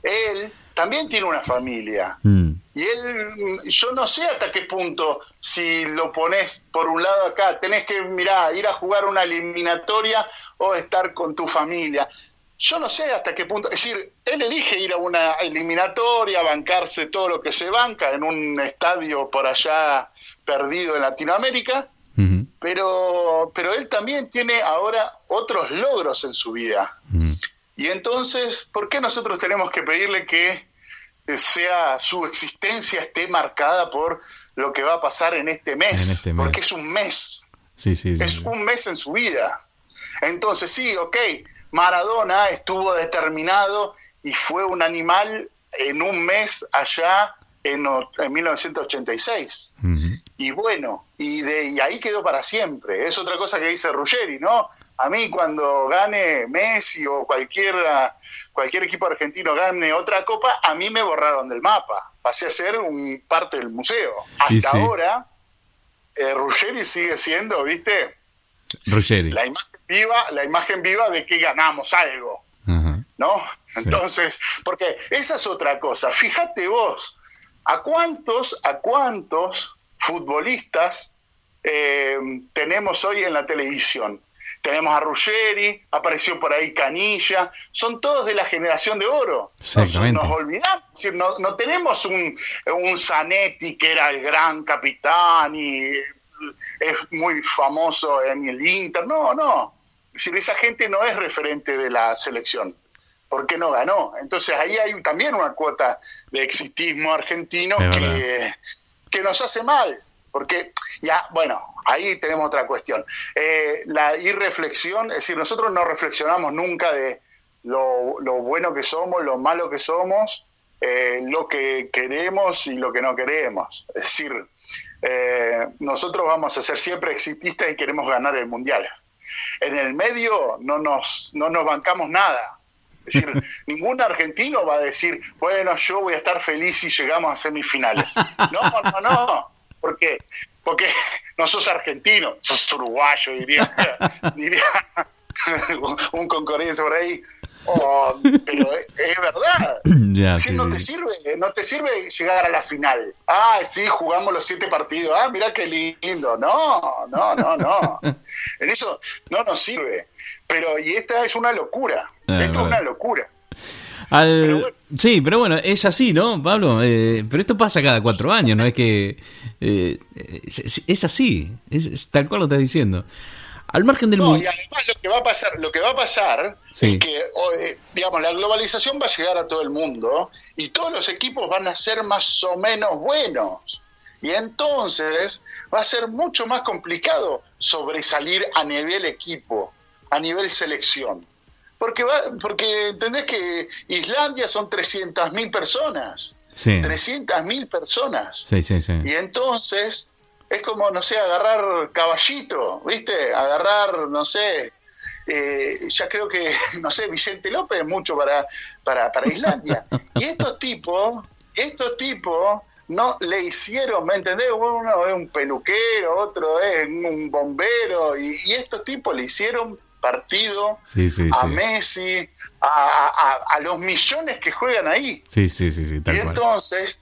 él también tiene una familia. Mm. Y él, yo no sé hasta qué punto, si lo pones por un lado acá, tenés que, mirá, ir a jugar una eliminatoria o estar con tu familia. Yo no sé hasta qué punto, es decir, él elige ir a una eliminatoria, bancarse todo lo que se banca en un estadio por allá perdido en Latinoamérica, pero, pero él también tiene ahora otros logros en su vida. Y entonces, ¿por qué nosotros tenemos que pedirle que eh, sea su existencia esté marcada por lo que va a pasar en este mes? En este mes. Porque es un mes, Sí, sí, sí. es un mes en su vida. Entonces, sí, ok, Maradona estuvo determinado y fue un animal en un mes allá en, o- en 1986. Ujú. Y bueno, y, de, y ahí quedó para siempre. Es otra cosa que dice Ruggeri, ¿no? A mí cuando gane Messi o cualquiera, cualquier equipo argentino gane otra copa, a mí me borraron del mapa. Pasé a ser un parte del museo. Hasta sí. ahora, eh, Ruggeri sigue siendo, ¿viste? Ruggeri. La imagen viva, la imagen viva de que ganamos algo. ¿no? Sí. Entonces, porque esa es otra cosa. Fíjate vos, ¿a cuántos, a cuántos futbolistas eh, tenemos hoy en la televisión? Tenemos a Ruggeri, apareció por ahí Canilla, son todos de la generación de oro. Nos, nos olvidamos, no, no tenemos un, un Zanetti que era el gran capitán y es muy famoso en el Inter, no, no. Es decir, esa gente no es referente de la selección porque no ganó. Entonces ahí hay también una cuota de exitismo argentino Es que, que nos hace mal, porque ya, bueno, ahí tenemos otra cuestión. Eh, la irreflexión, es decir, nosotros no reflexionamos nunca de lo, lo bueno que somos, lo malo que somos, eh, lo que queremos y lo que no queremos. Es decir, eh, nosotros vamos a ser siempre exitistas y queremos ganar el mundial. En el medio no nos, no nos bancamos nada. Es decir, ningún argentino va a decir, bueno, yo voy a estar feliz si llegamos a semifinales. No, no, no. ¿Por qué? Porque no sos argentino, sos uruguayo, diría, diría un concordiense por ahí. Oh, pero es, es verdad. Sí, no sí, te sirve, no te sirve llegar a la final. Ah, sí, jugamos los siete partidos. Ah, mira qué lindo. No, no, no, no. En eso no nos sirve. Pero, y esta es una locura. Ah, Esto es una locura. Al- Pero bueno. Sí, pero bueno, es así, ¿no, Pablo? Eh, pero esto pasa cada cuatro años, ¿no? Es que... eh, es, es- es así, es, es tal cual lo estás diciendo. Al margen del No, mundo... y además lo que va a pasar, lo que va a pasar Sí. es que, eh, digamos, la globalización va a llegar a todo el mundo y todos los equipos van a ser más o menos buenos. Y entonces va a ser mucho más complicado sobresalir a nivel equipo, a nivel selección. Porque, va, porque entendés que Islandia son 300.000 personas. Sí, 300.000 personas. sí, sí, sí. Y entonces es como, no sé, agarrar caballito, ¿viste? Agarrar, no sé, eh, ya creo que, no sé, Vicente López es mucho para, para, para Islandia. Y estos tipos, estos tipos no le hicieron, ¿me entendés? Uno es un peluquero, otro es un bombero, y, y estos tipos le hicieron partido Sí, sí, a sí. Messi, a, a- a los millones que juegan ahí. Sí, sí, sí, sí, tal Y cual. entonces,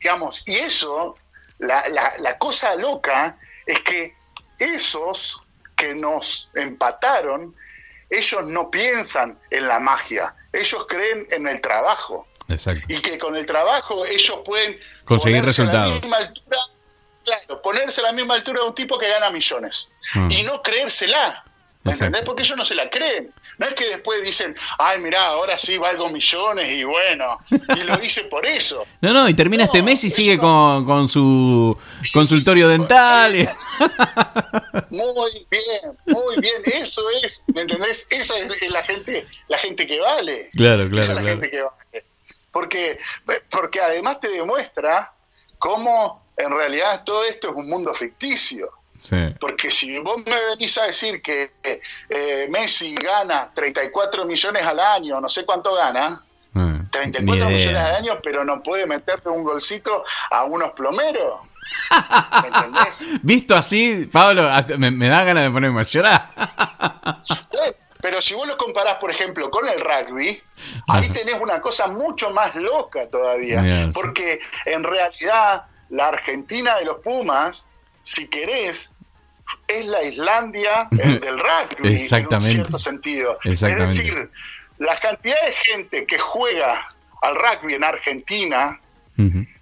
digamos, y eso, la, la- la cosa loca es que esos que nos empataron, ellos no piensan en la magia, ellos creen en el trabajo. Exacto. Y que con el trabajo ellos pueden Conseguir ponerse a la resultados. misma altura, claro, ponerse a la misma altura de un tipo que gana millones. Mm. Y no creérsela. ¿Me Exacto. entendés? Porque ellos no se la creen. No es que después dicen, ay, mirá, ahora sí valgo millones y bueno, y lo hice por eso. No, no, y termina No, este mes y sigue no. con, con su consultorio dental. Muy bien, muy bien, eso es, ¿me entendés? Esa es la gente, la gente que vale. Claro, Esa claro, es la claro. gente que vale. Porque, porque además te demuestra cómo en realidad todo esto es un mundo ficticio. Sí. Porque si vos me venís a decir que eh, Messi gana 34 millones al año, no sé cuánto gana, Ah, ni 34 idea. millones al año, pero no puede meterle un golcito a unos plomeros. ¿Me entendés? Visto así, Pablo, me, me da ganas de ponerme a llorar. Bueno, Pero si vos lo comparás, por ejemplo, con el rugby, ahí tenés una cosa mucho más loca todavía. Porque en realidad la Argentina de los Pumas, si querés, es la Islandia eh, del rugby Exactamente. en un cierto sentido. Exactamente. Es decir, la cantidad de gente que juega al rugby en Argentina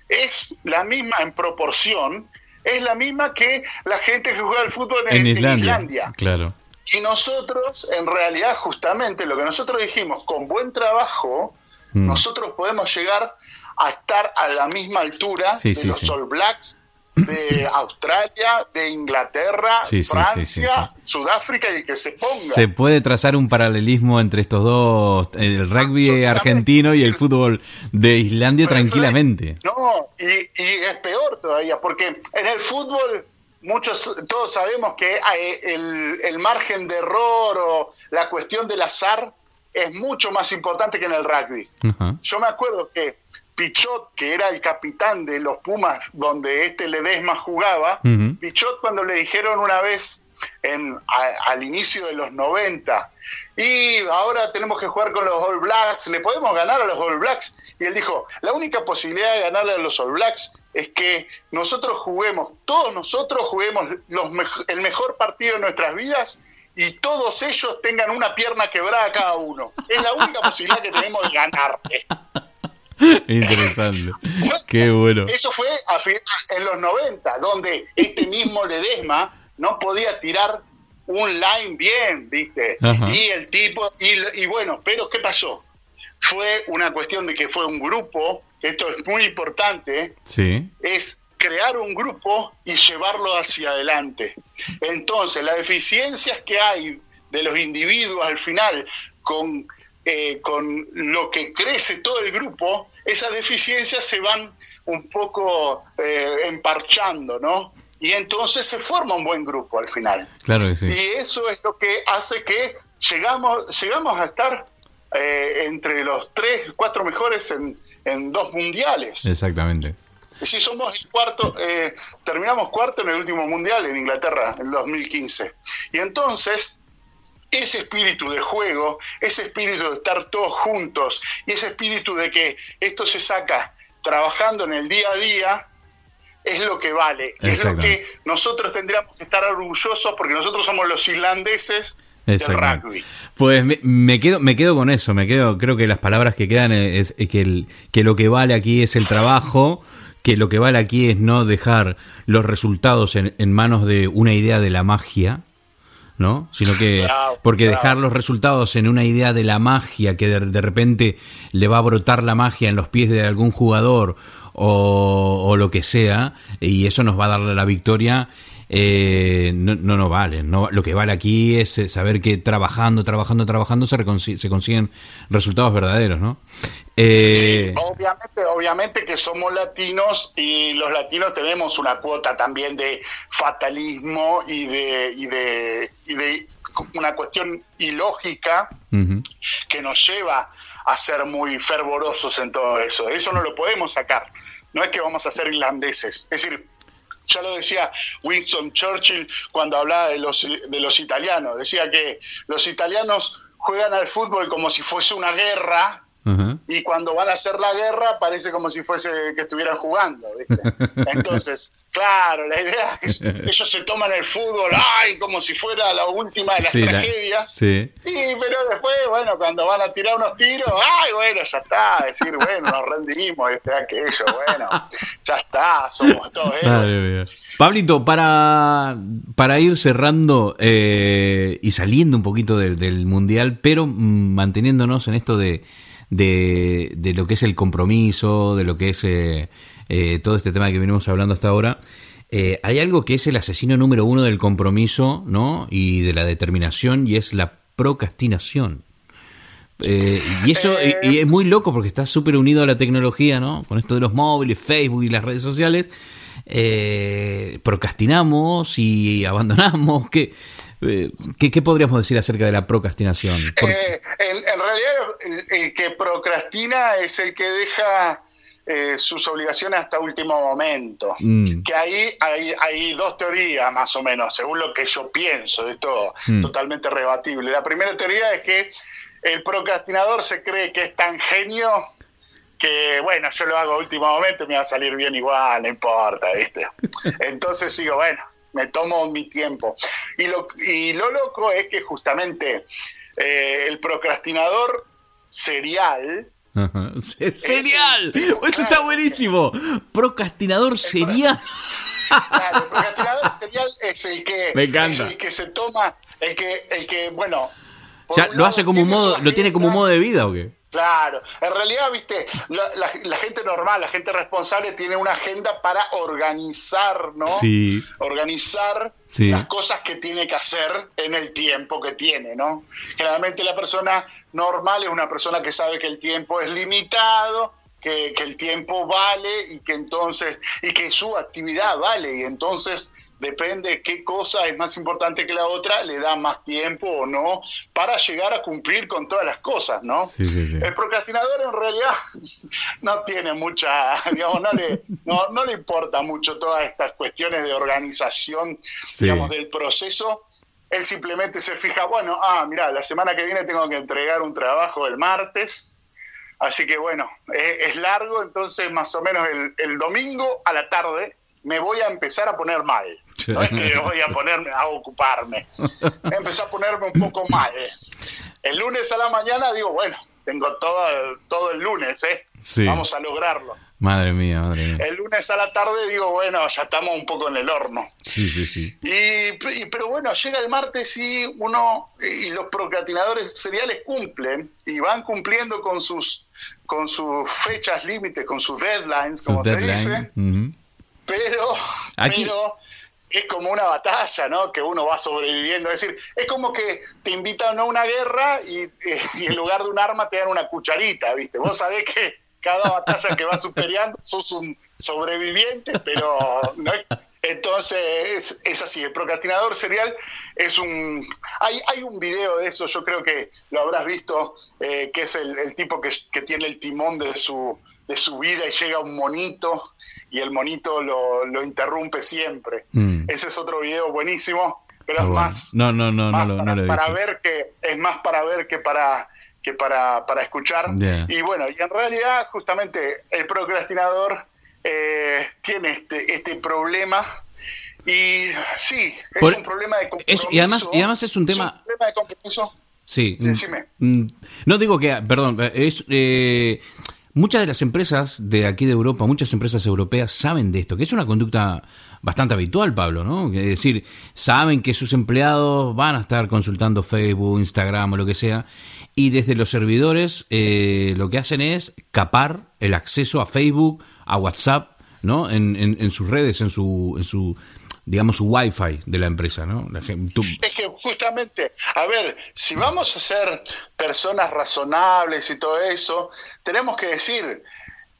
es la misma en proporción, es la misma que la gente que juega al fútbol en, En en Islandia. Islandia. Claro. Y nosotros, en realidad, justamente lo que nosotros dijimos, con buen trabajo, Mm. nosotros podemos llegar a estar a la misma altura Sí, de sí, los sí. All Blacks de Australia, de Inglaterra, Sí, Francia, sí, Sudáfrica y que se ponga. Se puede trazar un paralelismo entre estos dos, el rugby argentino y el fútbol de Islandia tranquilamente. No, y, y es peor todavía, porque en el fútbol muchos, todos sabemos que hay el, el margen de error o la cuestión del azar es mucho más importante que en el rugby. Yo me acuerdo que Pichot, que era el capitán de los Pumas, donde este Ledesma jugaba. Pichot cuando le dijeron una vez en, a- al inicio de los 90, y ahora tenemos que jugar con los All Blacks, ¿le podemos ganar a los All Blacks? Y él dijo, la única posibilidad de ganarle a los All Blacks es que nosotros juguemos, todos nosotros juguemos los el mejor partido de nuestras vidas y todos ellos tengan una pierna quebrada cada uno. Es la única posibilidad que tenemos de ganarte. Interesante. Qué bueno. Eso fue en los 90, donde este mismo Ledesma no podía tirar un line bien, ¿viste? Ajá. Y el tipo, y, y bueno, pero ¿qué pasó? Fue una cuestión de que fue un grupo, esto es muy importante, Sí. es crear un grupo y llevarlo hacia adelante. Entonces, las deficiencias que hay de los individuos al final con, eh, con lo que crece todo el grupo, esas deficiencias se van un poco eh, emparchando, ¿no? Y entonces se forma un buen grupo al final. Claro que sí. Y eso es lo que hace que llegamos, llegamos a estar eh, entre los tres, cuatro mejores en, en dos mundiales. Exactamente. Sí, somos el cuarto, eh, terminamos cuarto en el último mundial en Inglaterra, en el 2015. Y entonces, ese espíritu de juego, ese espíritu de estar todos juntos y ese espíritu de que esto se saca trabajando en el día a día, es lo que vale. Es lo que nosotros tendríamos que estar orgullosos porque nosotros somos los Exactamente. rugby. Pues me, me quedo me quedo con eso, me quedo creo que las palabras que quedan es, es que el, que lo que vale aquí es el trabajo, que lo que vale aquí es no dejar los resultados en, en manos de una idea de la magia, ¿no? Sino que porque dejar los resultados en una idea de la magia que de, de repente le va a brotar la magia en los pies de algún jugador o, o lo que sea y eso nos va a dar la victoria eh, no, no, no vale. No, lo que vale aquí es eh, saber que trabajando, trabajando, trabajando se, consiguen resultados verdaderos, ¿no? Eh, Sí, obviamente, obviamente que somos latinos y los latinos tenemos una cuota también de fatalismo y de, y de, y de una cuestión ilógica que nos lleva a ser muy fervorosos en todo eso. Eso no lo podemos sacar. No es que vamos a ser irlandeses. Es decir, ya lo decía Winston Churchill cuando hablaba de los, de los italianos. Decía que los italianos juegan al fútbol como si fuese una guerra y cuando van a hacer la guerra parece como si fuese que estuvieran jugando. ¿viste? Entonces, Claro, la idea es, ellos se toman el fútbol, ay, como si fuera la última de las Sí, la- tragedias. sí. Y, pero después, bueno, cuando van a tirar unos tiros, ay, bueno, ya está, decir, bueno, nos rendimos, este, aquello, bueno, ya está, somos todos héroes. Madre mía. Pablito, para, para ir cerrando eh, y saliendo un poquito del- del mundial, pero mm, manteniéndonos en esto de, de, de lo que es el compromiso, de lo que es eh, eh, todo este tema que venimos hablando hasta ahora. eh, hay algo que es el asesino número uno del compromiso, ¿no? Y de la determinación, y es la procrastinación. Eh, y eso y- es muy loco porque está súper unido a la tecnología, ¿no? Con esto de los móviles, Facebook y las redes sociales. Eh, procrastinamos y abandonamos. ¿Qué, qué, podríamos decir acerca de la procrastinación? Eh, en, en realidad, el que procrastina es el que deja eh, sus obligaciones hasta último momento. Mm. Que ahí hay, hay dos teorías, más o menos, según lo que yo pienso. Esto Mm. totalmente rebatible. La primera teoría es que el procrastinador se cree que es tan genio que, bueno, yo lo hago a último momento y me va a salir bien igual, no importa, ¿viste? Entonces digo, bueno, me tomo mi tiempo. Y lo, y lo loco es que justamente eh, el procrastinador serial ¡Serial! Eso está buenísimo. Procrastinador serial. Claro, el procrastinador serial es el que Me encanta. es el que se toma, el que, el que, bueno, Ya lo hace como un modo, lo tiene como un modo de vida o qué? Claro, en realidad, viste, la, la- la gente normal, la gente responsable tiene una agenda para organizar, ¿no? Sí. Organizar Sí. las cosas que tiene que hacer en el tiempo que tiene, ¿no? Generalmente la persona normal es una persona que sabe que el tiempo es limitado, que, que el tiempo vale y que entonces, y que su actividad vale, y entonces depende qué cosa es más importante que la otra, le da más tiempo o no para llegar a cumplir con todas las cosas, ¿no? Sí, sí, sí. El procrastinador en realidad no tiene mucha, digamos, no le, no, no le importa mucho todas estas cuestiones de organización, digamos, del proceso. Él simplemente se fija, bueno, ah, mira, la semana que viene tengo que entregar un trabajo el martes, así que bueno, es, es largo, entonces más o menos el, el domingo a la tarde me voy a empezar a poner mal. No es que voy a ponerme a ocuparme. Empecé a ponerme un poco mal. El lunes a la mañana digo, bueno, tengo todo el, todo el lunes, ¿eh? Sí. Vamos a lograrlo. Madre mía, madre mía. El lunes a la tarde digo, bueno, ya estamos un poco en el horno. Sí, sí, sí. Y, y- pero bueno, llega el martes y uno y los procrastinadores seriales cumplen y van cumpliendo con sus con sus fechas límites, con sus deadlines, como Sus se dice, pero Aquí- pero es como una batalla, ¿no? Que uno va sobreviviendo. Es decir, es como que te invitan a una guerra y, eh, y en lugar de un arma te dan una cucharita, ¿viste? Vos sabés que cada batalla que vas superando sos un sobreviviente, pero no es- entonces es, es así. El procrastinador serial es un. Hay, hay un video de eso, yo creo que lo habrás visto, eh, que es el, el tipo que, que tiene el timón de su, de su vida y llega un monito y el monito lo, lo interrumpe siempre. Mm. Ese es otro video buenísimo, pero Ah, es bueno. más, No, no, no, no, más lo- no para, lo he para visto. ver que es más para ver que para que para, para escuchar. Y bueno, y en realidad justamente el procrastinador eh, tiene este, este problema y sí, es Por- un problema de compromiso. es- y además- y además es un tema- problema de compromiso. Sí. Decime. Mm, No digo que, perdón, es eh, muchas de las empresas de aquí de Europa, muchas empresas europeas saben de esto, que es una conducta bastante habitual, Pablo, ¿no? Es decir, saben que sus empleados van a estar consultando Facebook, Instagram o lo que sea, y desde los servidores eh, lo que hacen es capar el acceso a Facebook, a WhatsApp, ¿no? En, en- en sus redes, en su, en su, digamos, su Wi-Fi de la empresa, ¿no? La gen- tú- Es que justamente, a ver, si vamos a ser personas razonables y todo eso, tenemos que decir,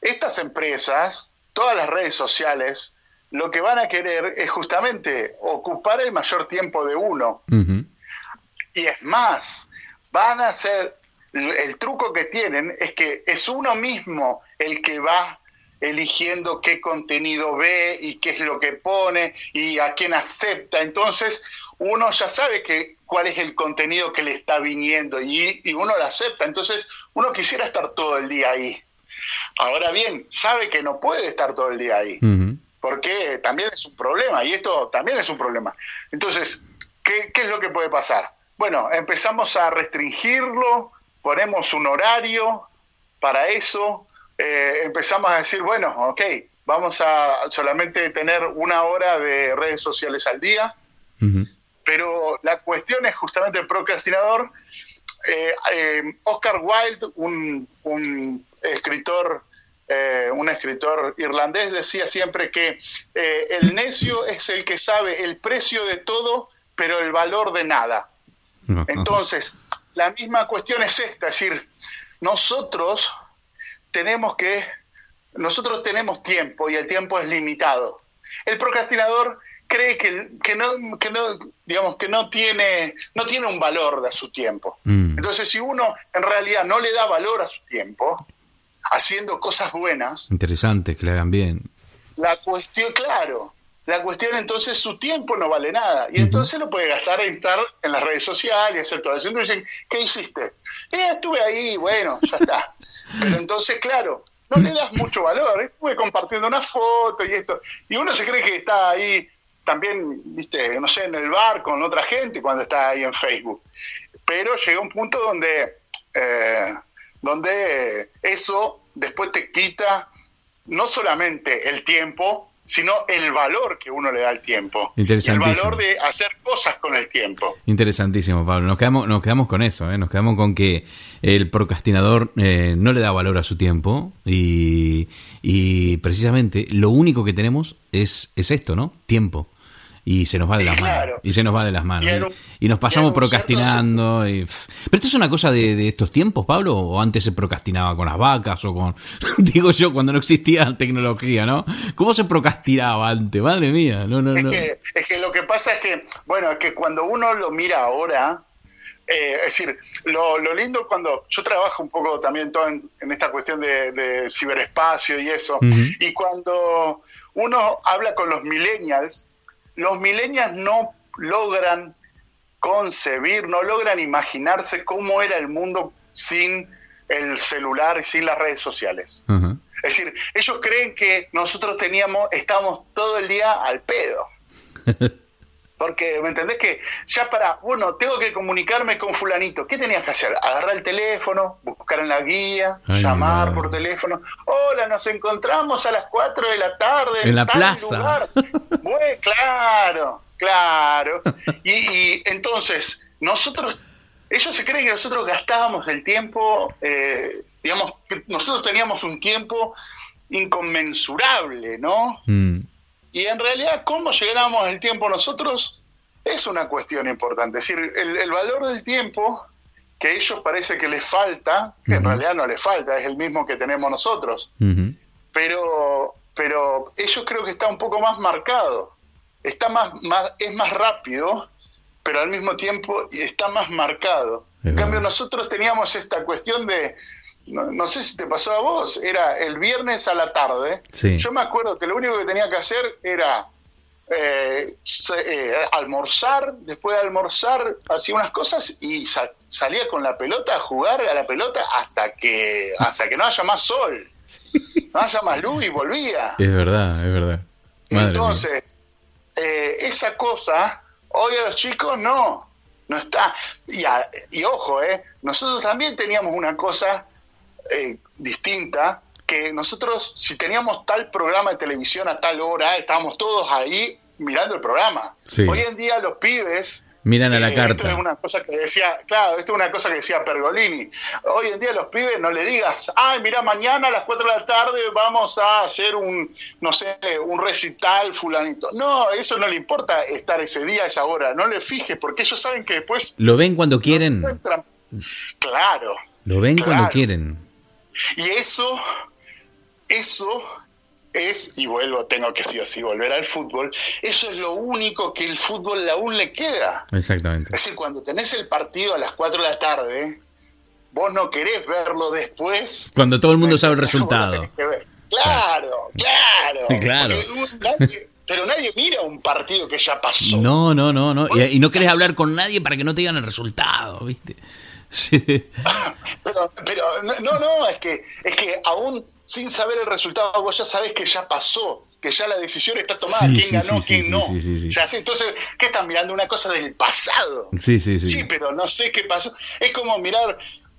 estas empresas, todas las redes sociales, lo que van a querer es justamente ocupar el mayor tiempo de uno. Y es más, van a hacer, el truco que tienen es que es uno mismo el que va eligiendo qué contenido ve y qué es lo que pone y a quién acepta. Entonces uno ya sabe que cuál es el contenido que le está viniendo y, y uno lo acepta. Entonces uno quisiera estar todo el día ahí. Ahora bien, sabe que no puede estar todo el día ahí. Porque también es un problema, y esto también es un problema. Entonces, ¿qué, qué es lo que puede pasar? Bueno, empezamos a restringirlo, ponemos un horario para eso, eh, empezamos a decir, bueno, ok, vamos a solamente tener una hora de redes sociales al día, pero la cuestión es justamente el procrastinador. Eh, eh, Oscar Wilde, un, un escritor, eh, un escritor irlandés, decía siempre que eh, el necio es el que sabe el precio de todo, pero el valor de nada. Entonces, la misma cuestión es esta, es decir, nosotros tenemos que, nosotros tenemos tiempo y el tiempo es limitado. El procrastinador cree que, que no, que no, digamos, que no tiene, no tiene un valor de su tiempo. Mm. Entonces, si uno en realidad no le da valor a su tiempo, haciendo cosas buenas, Interesante, que le hagan bien. la cuestión, claro, la cuestión entonces su tiempo no vale nada. Y entonces lo puede gastar en estar en las redes sociales y hacer todo eso. Entonces dicen, ¿qué hiciste? Eh, estuve ahí, bueno, ya está. Pero entonces, claro, no le das mucho valor. Estuve compartiendo una foto y esto. Y uno se cree que está ahí también, viste, no sé, en el bar con otra gente cuando está ahí en Facebook. Pero llega un punto donde, eh, donde eso después te quita no solamente el tiempo, sino el valor que uno le da al tiempo. Y el Interesantísimo. valor de hacer cosas con el tiempo. Interesantísimo, Pablo. Nos quedamos, nos quedamos con eso, ¿eh? nos quedamos con que el procrastinador eh, no le da valor a su tiempo y, y precisamente lo único que tenemos es, es esto, ¿no? Tiempo. Y se nos va de las Claro. manos. Y se nos va de las manos. Y nos pasamos procrastinando. y. Pero esto es una cosa de, de estos tiempos, Pablo, o antes se procrastinaba con las vacas o con, digo yo, cuando no existía tecnología, ¿no? ¿Cómo se procrastinaba antes? Madre mía, no, no, Es no. que, es que lo que pasa es que, bueno, es que cuando uno lo mira ahora, eh, es decir, lo, lo lindo cuando yo trabajo un poco también todo en, en esta cuestión de, de ciberespacio y eso, y cuando uno habla con los millennials, los millennials no logran concebir, no logran imaginarse cómo era el mundo sin el celular y sin las redes sociales. Es decir, ellos creen que nosotros teníamos, estamos todo el día al pedo. Porque, ¿me entendés? Que ya para, bueno, tengo que comunicarme con fulanito. ¿Qué tenías que hacer? Agarrar el teléfono, buscar en la guía, Ay, llamar por teléfono. Hola, nos encontramos a las 4 de la tarde En la tal plaza. lugar". Bueno, claro, claro. Y, y entonces, nosotros, ellos se creen que nosotros gastábamos el tiempo, eh, digamos, que nosotros teníamos un tiempo inconmensurable, ¿no? Mm. Y en realidad, cómo llegamos el tiempo nosotros es una cuestión importante. Es decir, el, el valor del tiempo que a ellos parece que les falta, que en realidad no les falta, es el mismo que tenemos nosotros, pero, pero ellos creo que está un poco más marcado. Está más, más, es más rápido, pero al mismo tiempo está más marcado. Es en cambio, nosotros teníamos esta cuestión de, no, no sé si te pasó a vos, era el viernes a la tarde. Sí. Yo me acuerdo que lo único que tenía que hacer era eh, eh, almorzar, después de almorzar hacía unas cosas y sa- salía con la pelota a jugar a la pelota hasta que hasta que no haya más sol, no haya más luz y volvía. Es verdad, es verdad. Madre Entonces, eh, esa cosa, hoy a los chicos no, no está. Y, a- y ojo, eh, nosotros también teníamos una cosa eh, distinta, que nosotros, si teníamos tal programa de televisión a tal hora, estábamos todos ahí mirando el programa. Sí. Hoy en día los pibes... Miran a la eh, carta. Esto es una cosa que decía, claro, esto es una cosa que decía Pergolini. Hoy en día los pibes no le digas, ay, mira, mañana a las 4 de la tarde vamos a hacer un, no sé, un recital fulanito. No, eso no le importa estar ese día, esa hora. No le fijes, porque ellos saben que después Lo ven cuando quieren. Claro. Lo ven cuando quieren. Y eso, eso es, y vuelvo, tengo que sí o sí volver al fútbol, eso es lo único que el fútbol aún le queda. Exactamente. Es decir, cuando tenés el partido a las 4 de la tarde, vos no querés verlo después. Cuando todo el mundo sabe el resultado. Claro, claro. Claro. Nadie- pero nadie mira un partido que ya pasó. No, no, no, no. Y, y no querés hablar con nadie para que no te digan el resultado, ¿viste? Sí. Pero, pero no, no, es que, es que aún sin saber el resultado, vos ya sabés que ya pasó. que ya la decisión está tomada, Sí, quién ganó, sí, quién no. Ya sé, entonces, ¿qué están mirando? Una cosa del pasado. Sí, sí, sí. Sí, pero no sé qué pasó. Es como mirar,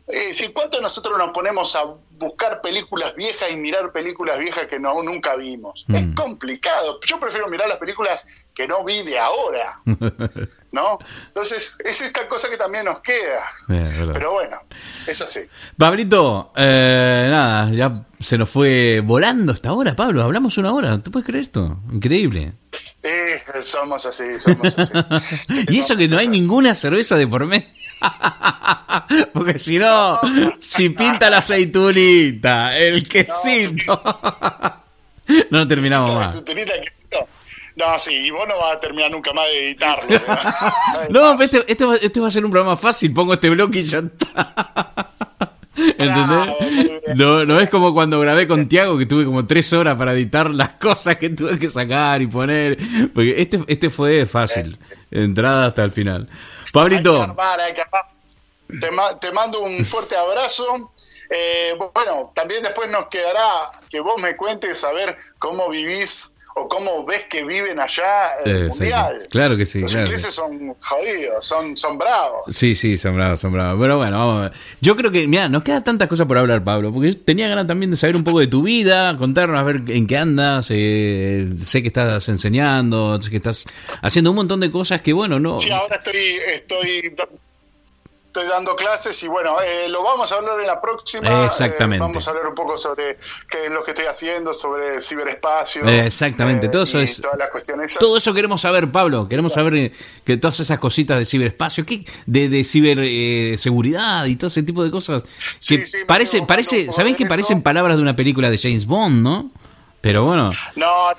eh, decir, ¿cuánto nosotros nos ponemos a buscar películas viejas y mirar películas viejas que no nunca vimos? Mm. Es complicado. Yo prefiero mirar las películas que no vi de ahora, ¿no? Entonces, es esta cosa que también nos queda. Eh. Pero bueno, es así. Pablito, eh, nada, ya se nos fue volando hasta ahora, Pablo. Hablamos una hora. ¿Te puedes creer esto? Increíble. Eh, somos así, somos así. Y eso que no hay ninguna cerveza de por medio. Porque si no, si pinta la aceitunita, el quesito. No terminamos más. No, sí, y vos no vas a terminar nunca más de editarlo. No, este, este, va- este va a ser un programa fácil. Pongo este bloque y ya está. ¿Entendés? No, no es como cuando grabé con Tiago que tuve como tres horas para editar las cosas que tuve que sacar y poner. Porque este, este fue fácil. Entrada hasta el final. Hay que Pablito. armar, hay que armar. Te, ma- te mando un fuerte abrazo. Eh, bueno, también después nos quedará que vos me cuentes a ver cómo vivís o cómo ves que viven allá el Eh, mundial. sí, claro que sí, Los claro. ingleses son jodidos, son, son bravos. Sí, sí, son bravos, son bravos. Pero bueno, vamos a ver. Yo creo que, mira, nos quedan tantas cosas por hablar, Pablo, porque yo tenía ganas también de saber un poco de tu vida, contarnos a ver en qué andas. eh, sé que estás enseñando, sé que estás haciendo un montón de cosas que, bueno, no. Sí, ahora estoy, estoy, estoy dando clases y bueno, eh, lo vamos a hablar en la próxima. Exactamente. Eh, vamos a hablar un poco sobre qué es lo que estoy haciendo, sobre ciberespacio. Eh, exactamente, todo eso es- Todas las cuestiones. Todo eso queremos saber, Pablo. Queremos saber eh, que todas esas cositas de ciberespacio, ¿qué? de, de ciberseguridad y todo ese tipo de cosas. Sí, Que sí, parece, parece, ocupando un poco ¿sabés de que parecen palabras de una película de James Bond, no? Pero bueno. No, no,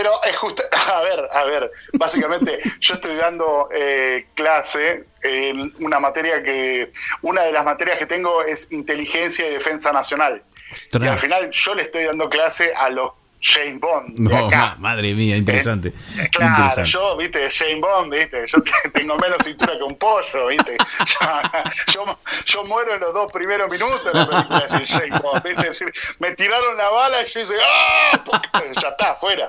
pero es justo, a ver, a ver, básicamente yo estoy dando eh, clase en una materia que, una de las materias que tengo es inteligencia y defensa nacional. Y al final yo le estoy dando clase a los James Bond de No, acá. ma- madre mía, interesante. Eh, Claro, interesante. yo, viste, James Bond, viste, yo te- tengo menos cintura que un pollo, viste. Yo, yo muero en los dos primeros minutos de la película de James Bond, viste, es decir, me tiraron la bala y yo dice, ¡ah! Porque ya está, afuera.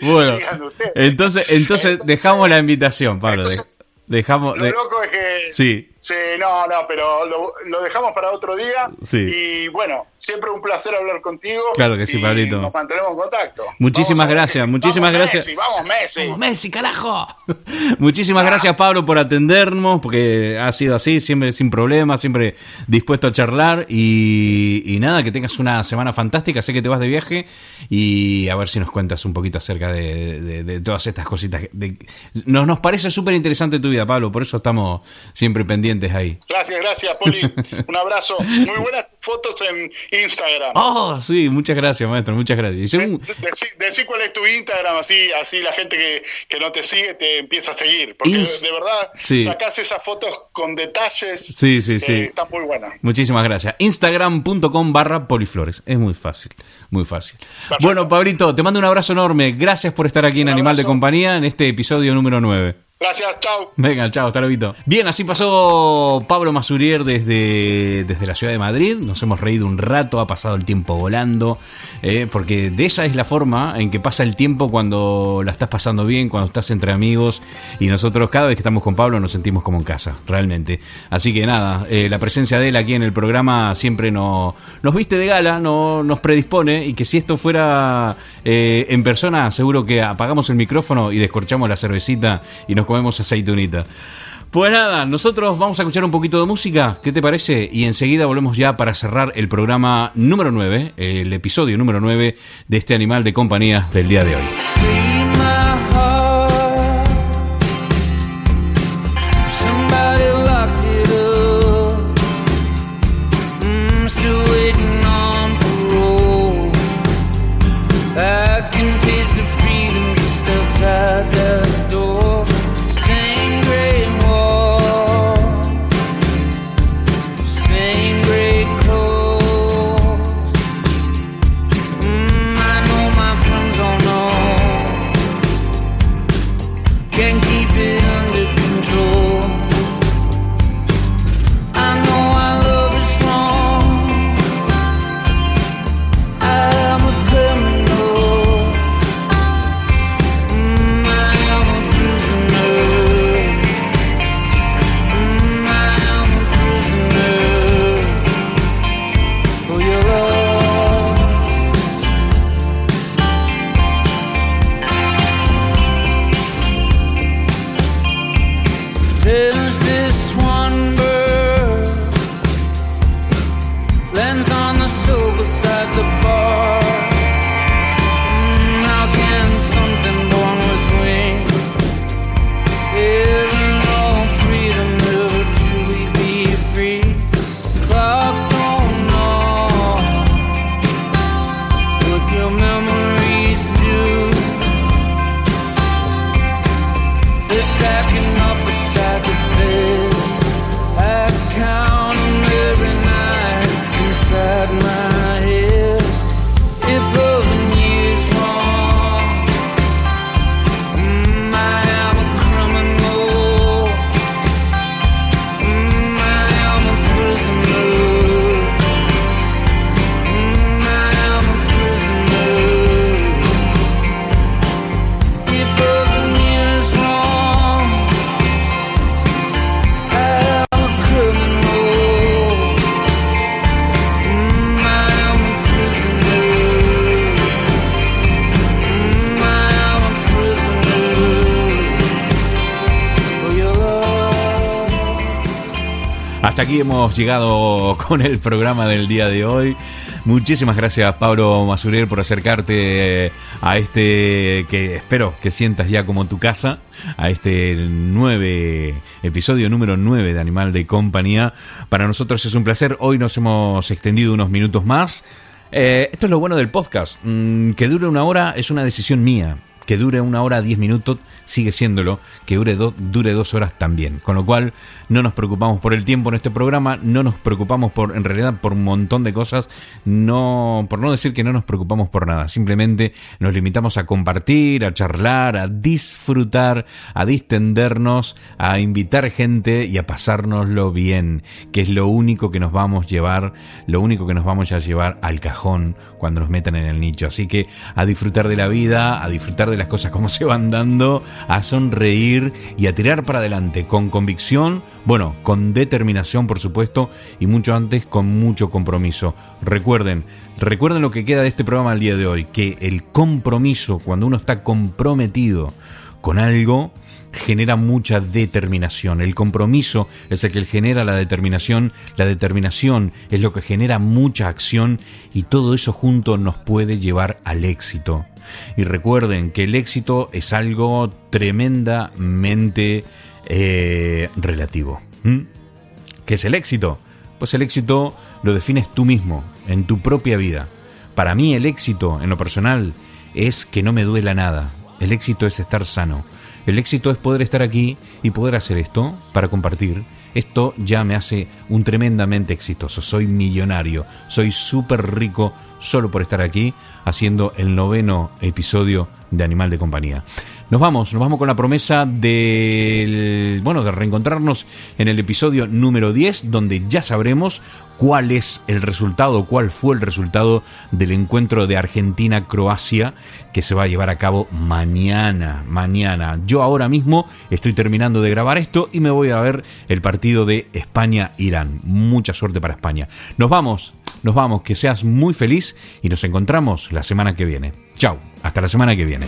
Bueno, entonces, entonces Entonces- dejamos la invitación, Pablo. entonces, dejamos. Lo de- loco es que. sí, Sí, no, no, pero lo, lo dejamos para otro día. Sí. Y bueno, siempre un placer hablar contigo. Claro que sí, y Pablito. Nos mantenemos en contacto. Muchísimas gracias, que- muchísimas vamos, gracias. Messi, vamos, Messi. ¡Vamos, Messi, carajo! Muchísimas gracias, Pablo, por atendernos, porque ha sido así, siempre sin problemas, siempre dispuesto a charlar. Y, y nada, que tengas una semana fantástica. Sé que te vas de viaje y a ver si nos cuentas un poquito acerca de, de- de todas estas cositas. de- nos, nos parece súper interesante tu vida, Pablo, por eso estamos siempre pendientes ahí. Gracias, gracias, Poli. Un abrazo. Muy buenas fotos en Instagram. Oh, sí, muchas gracias, maestro, muchas gracias. De- Decí, cuál es tu Instagram, así, así la gente que, que no te sigue te empieza a seguir. Porque de, verdad sí. sacás esas fotos con detalles Sí, sí. están muy buenas. Muchísimas gracias. Instagram.com barra poliflores. Es muy fácil, muy fácil. Bueno, Pablito, te mando un abrazo enorme. Gracias por estar aquí en Animal de. Compañía en este episodio número 9. Gracias, chao. Venga, chao, hasta luego. Bien, así pasó Pablo Masurier desde, desde la ciudad de Madrid. Nos hemos reído un rato, ha pasado el tiempo volando, eh, porque de esa es la forma en que pasa el tiempo cuando la estás pasando bien, cuando estás entre amigos. Y nosotros cada vez que estamos con Pablo nos sentimos como en casa, realmente. Así que nada, eh, la presencia de él aquí en el programa siempre no- nos viste de gala, no, nos predispone y que si esto fuera eh, en persona, seguro que apagamos el micrófono y descorchamos la cervecita y nos comemos aceitunita. Pues nada, nosotros vamos a escuchar un poquito de música, ¿qué te parece? Y enseguida volvemos ya para cerrar el programa número 9, el episodio número 9 de este animal de compañía del día de hoy. Hemos llegado con el programa del día de hoy. Muchísimas gracias Pablo Masurier por acercarte a este que espero que sientas ya como tu casa, a este nueve episodio número 9 de Animal de Compañía. Para nosotros es un placer. Hoy nos hemos extendido unos minutos más. Eh, esto es lo bueno del podcast. Mm, que dure una hora es una decisión mía que dure una hora, diez minutos, sigue siéndolo, que dure, dure dos horas también. Con lo cual, no nos preocupamos por el tiempo en este programa, no nos preocupamos por, en realidad, por un montón de cosas, no, por no decir que no nos preocupamos por nada, simplemente nos limitamos a compartir, a charlar, a disfrutar, a distendernos, a invitar gente y a pasárnoslo bien, que es lo único que nos vamos a llevar, lo único que nos vamos a llevar al cajón cuando nos metan en el nicho. Así que a disfrutar de la vida, a disfrutar de las cosas como se van dando, a sonreír y a tirar para adelante con convicción, bueno, con determinación por supuesto y mucho antes con mucho compromiso. Recuerden, recuerden lo que queda de este programa al día de hoy, que el compromiso, cuando uno está comprometido con algo, genera mucha determinación. El compromiso es el que genera la determinación, la determinación es lo que genera mucha acción y todo eso junto nos puede llevar al éxito. Y recuerden que el éxito es algo tremendamente eh, relativo. ¿Qué es el éxito? Pues el éxito lo defines tú mismo, en tu propia vida. Para mí el éxito, en lo personal, es que no me duela nada. El éxito es estar sano. El éxito es poder estar aquí y poder hacer esto para compartir. Esto ya me hace un tremendamente exitoso. Soy millonario, soy súper rico solo por estar aquí haciendo el noveno episodio de Animal de Compañía. Nos vamos, nos vamos con la promesa de, bueno, de reencontrarnos en el episodio número 10, donde ya sabremos cuál es el resultado, cuál fue el resultado del encuentro de Argentina-Croacia que se va a llevar a cabo mañana, mañana. Yo ahora mismo estoy terminando de grabar esto y me voy a ver el partido de España-Irán. Mucha suerte para España. Nos vamos, nos vamos, que seas muy feliz y nos encontramos la semana que viene. Chao, hasta la semana que viene.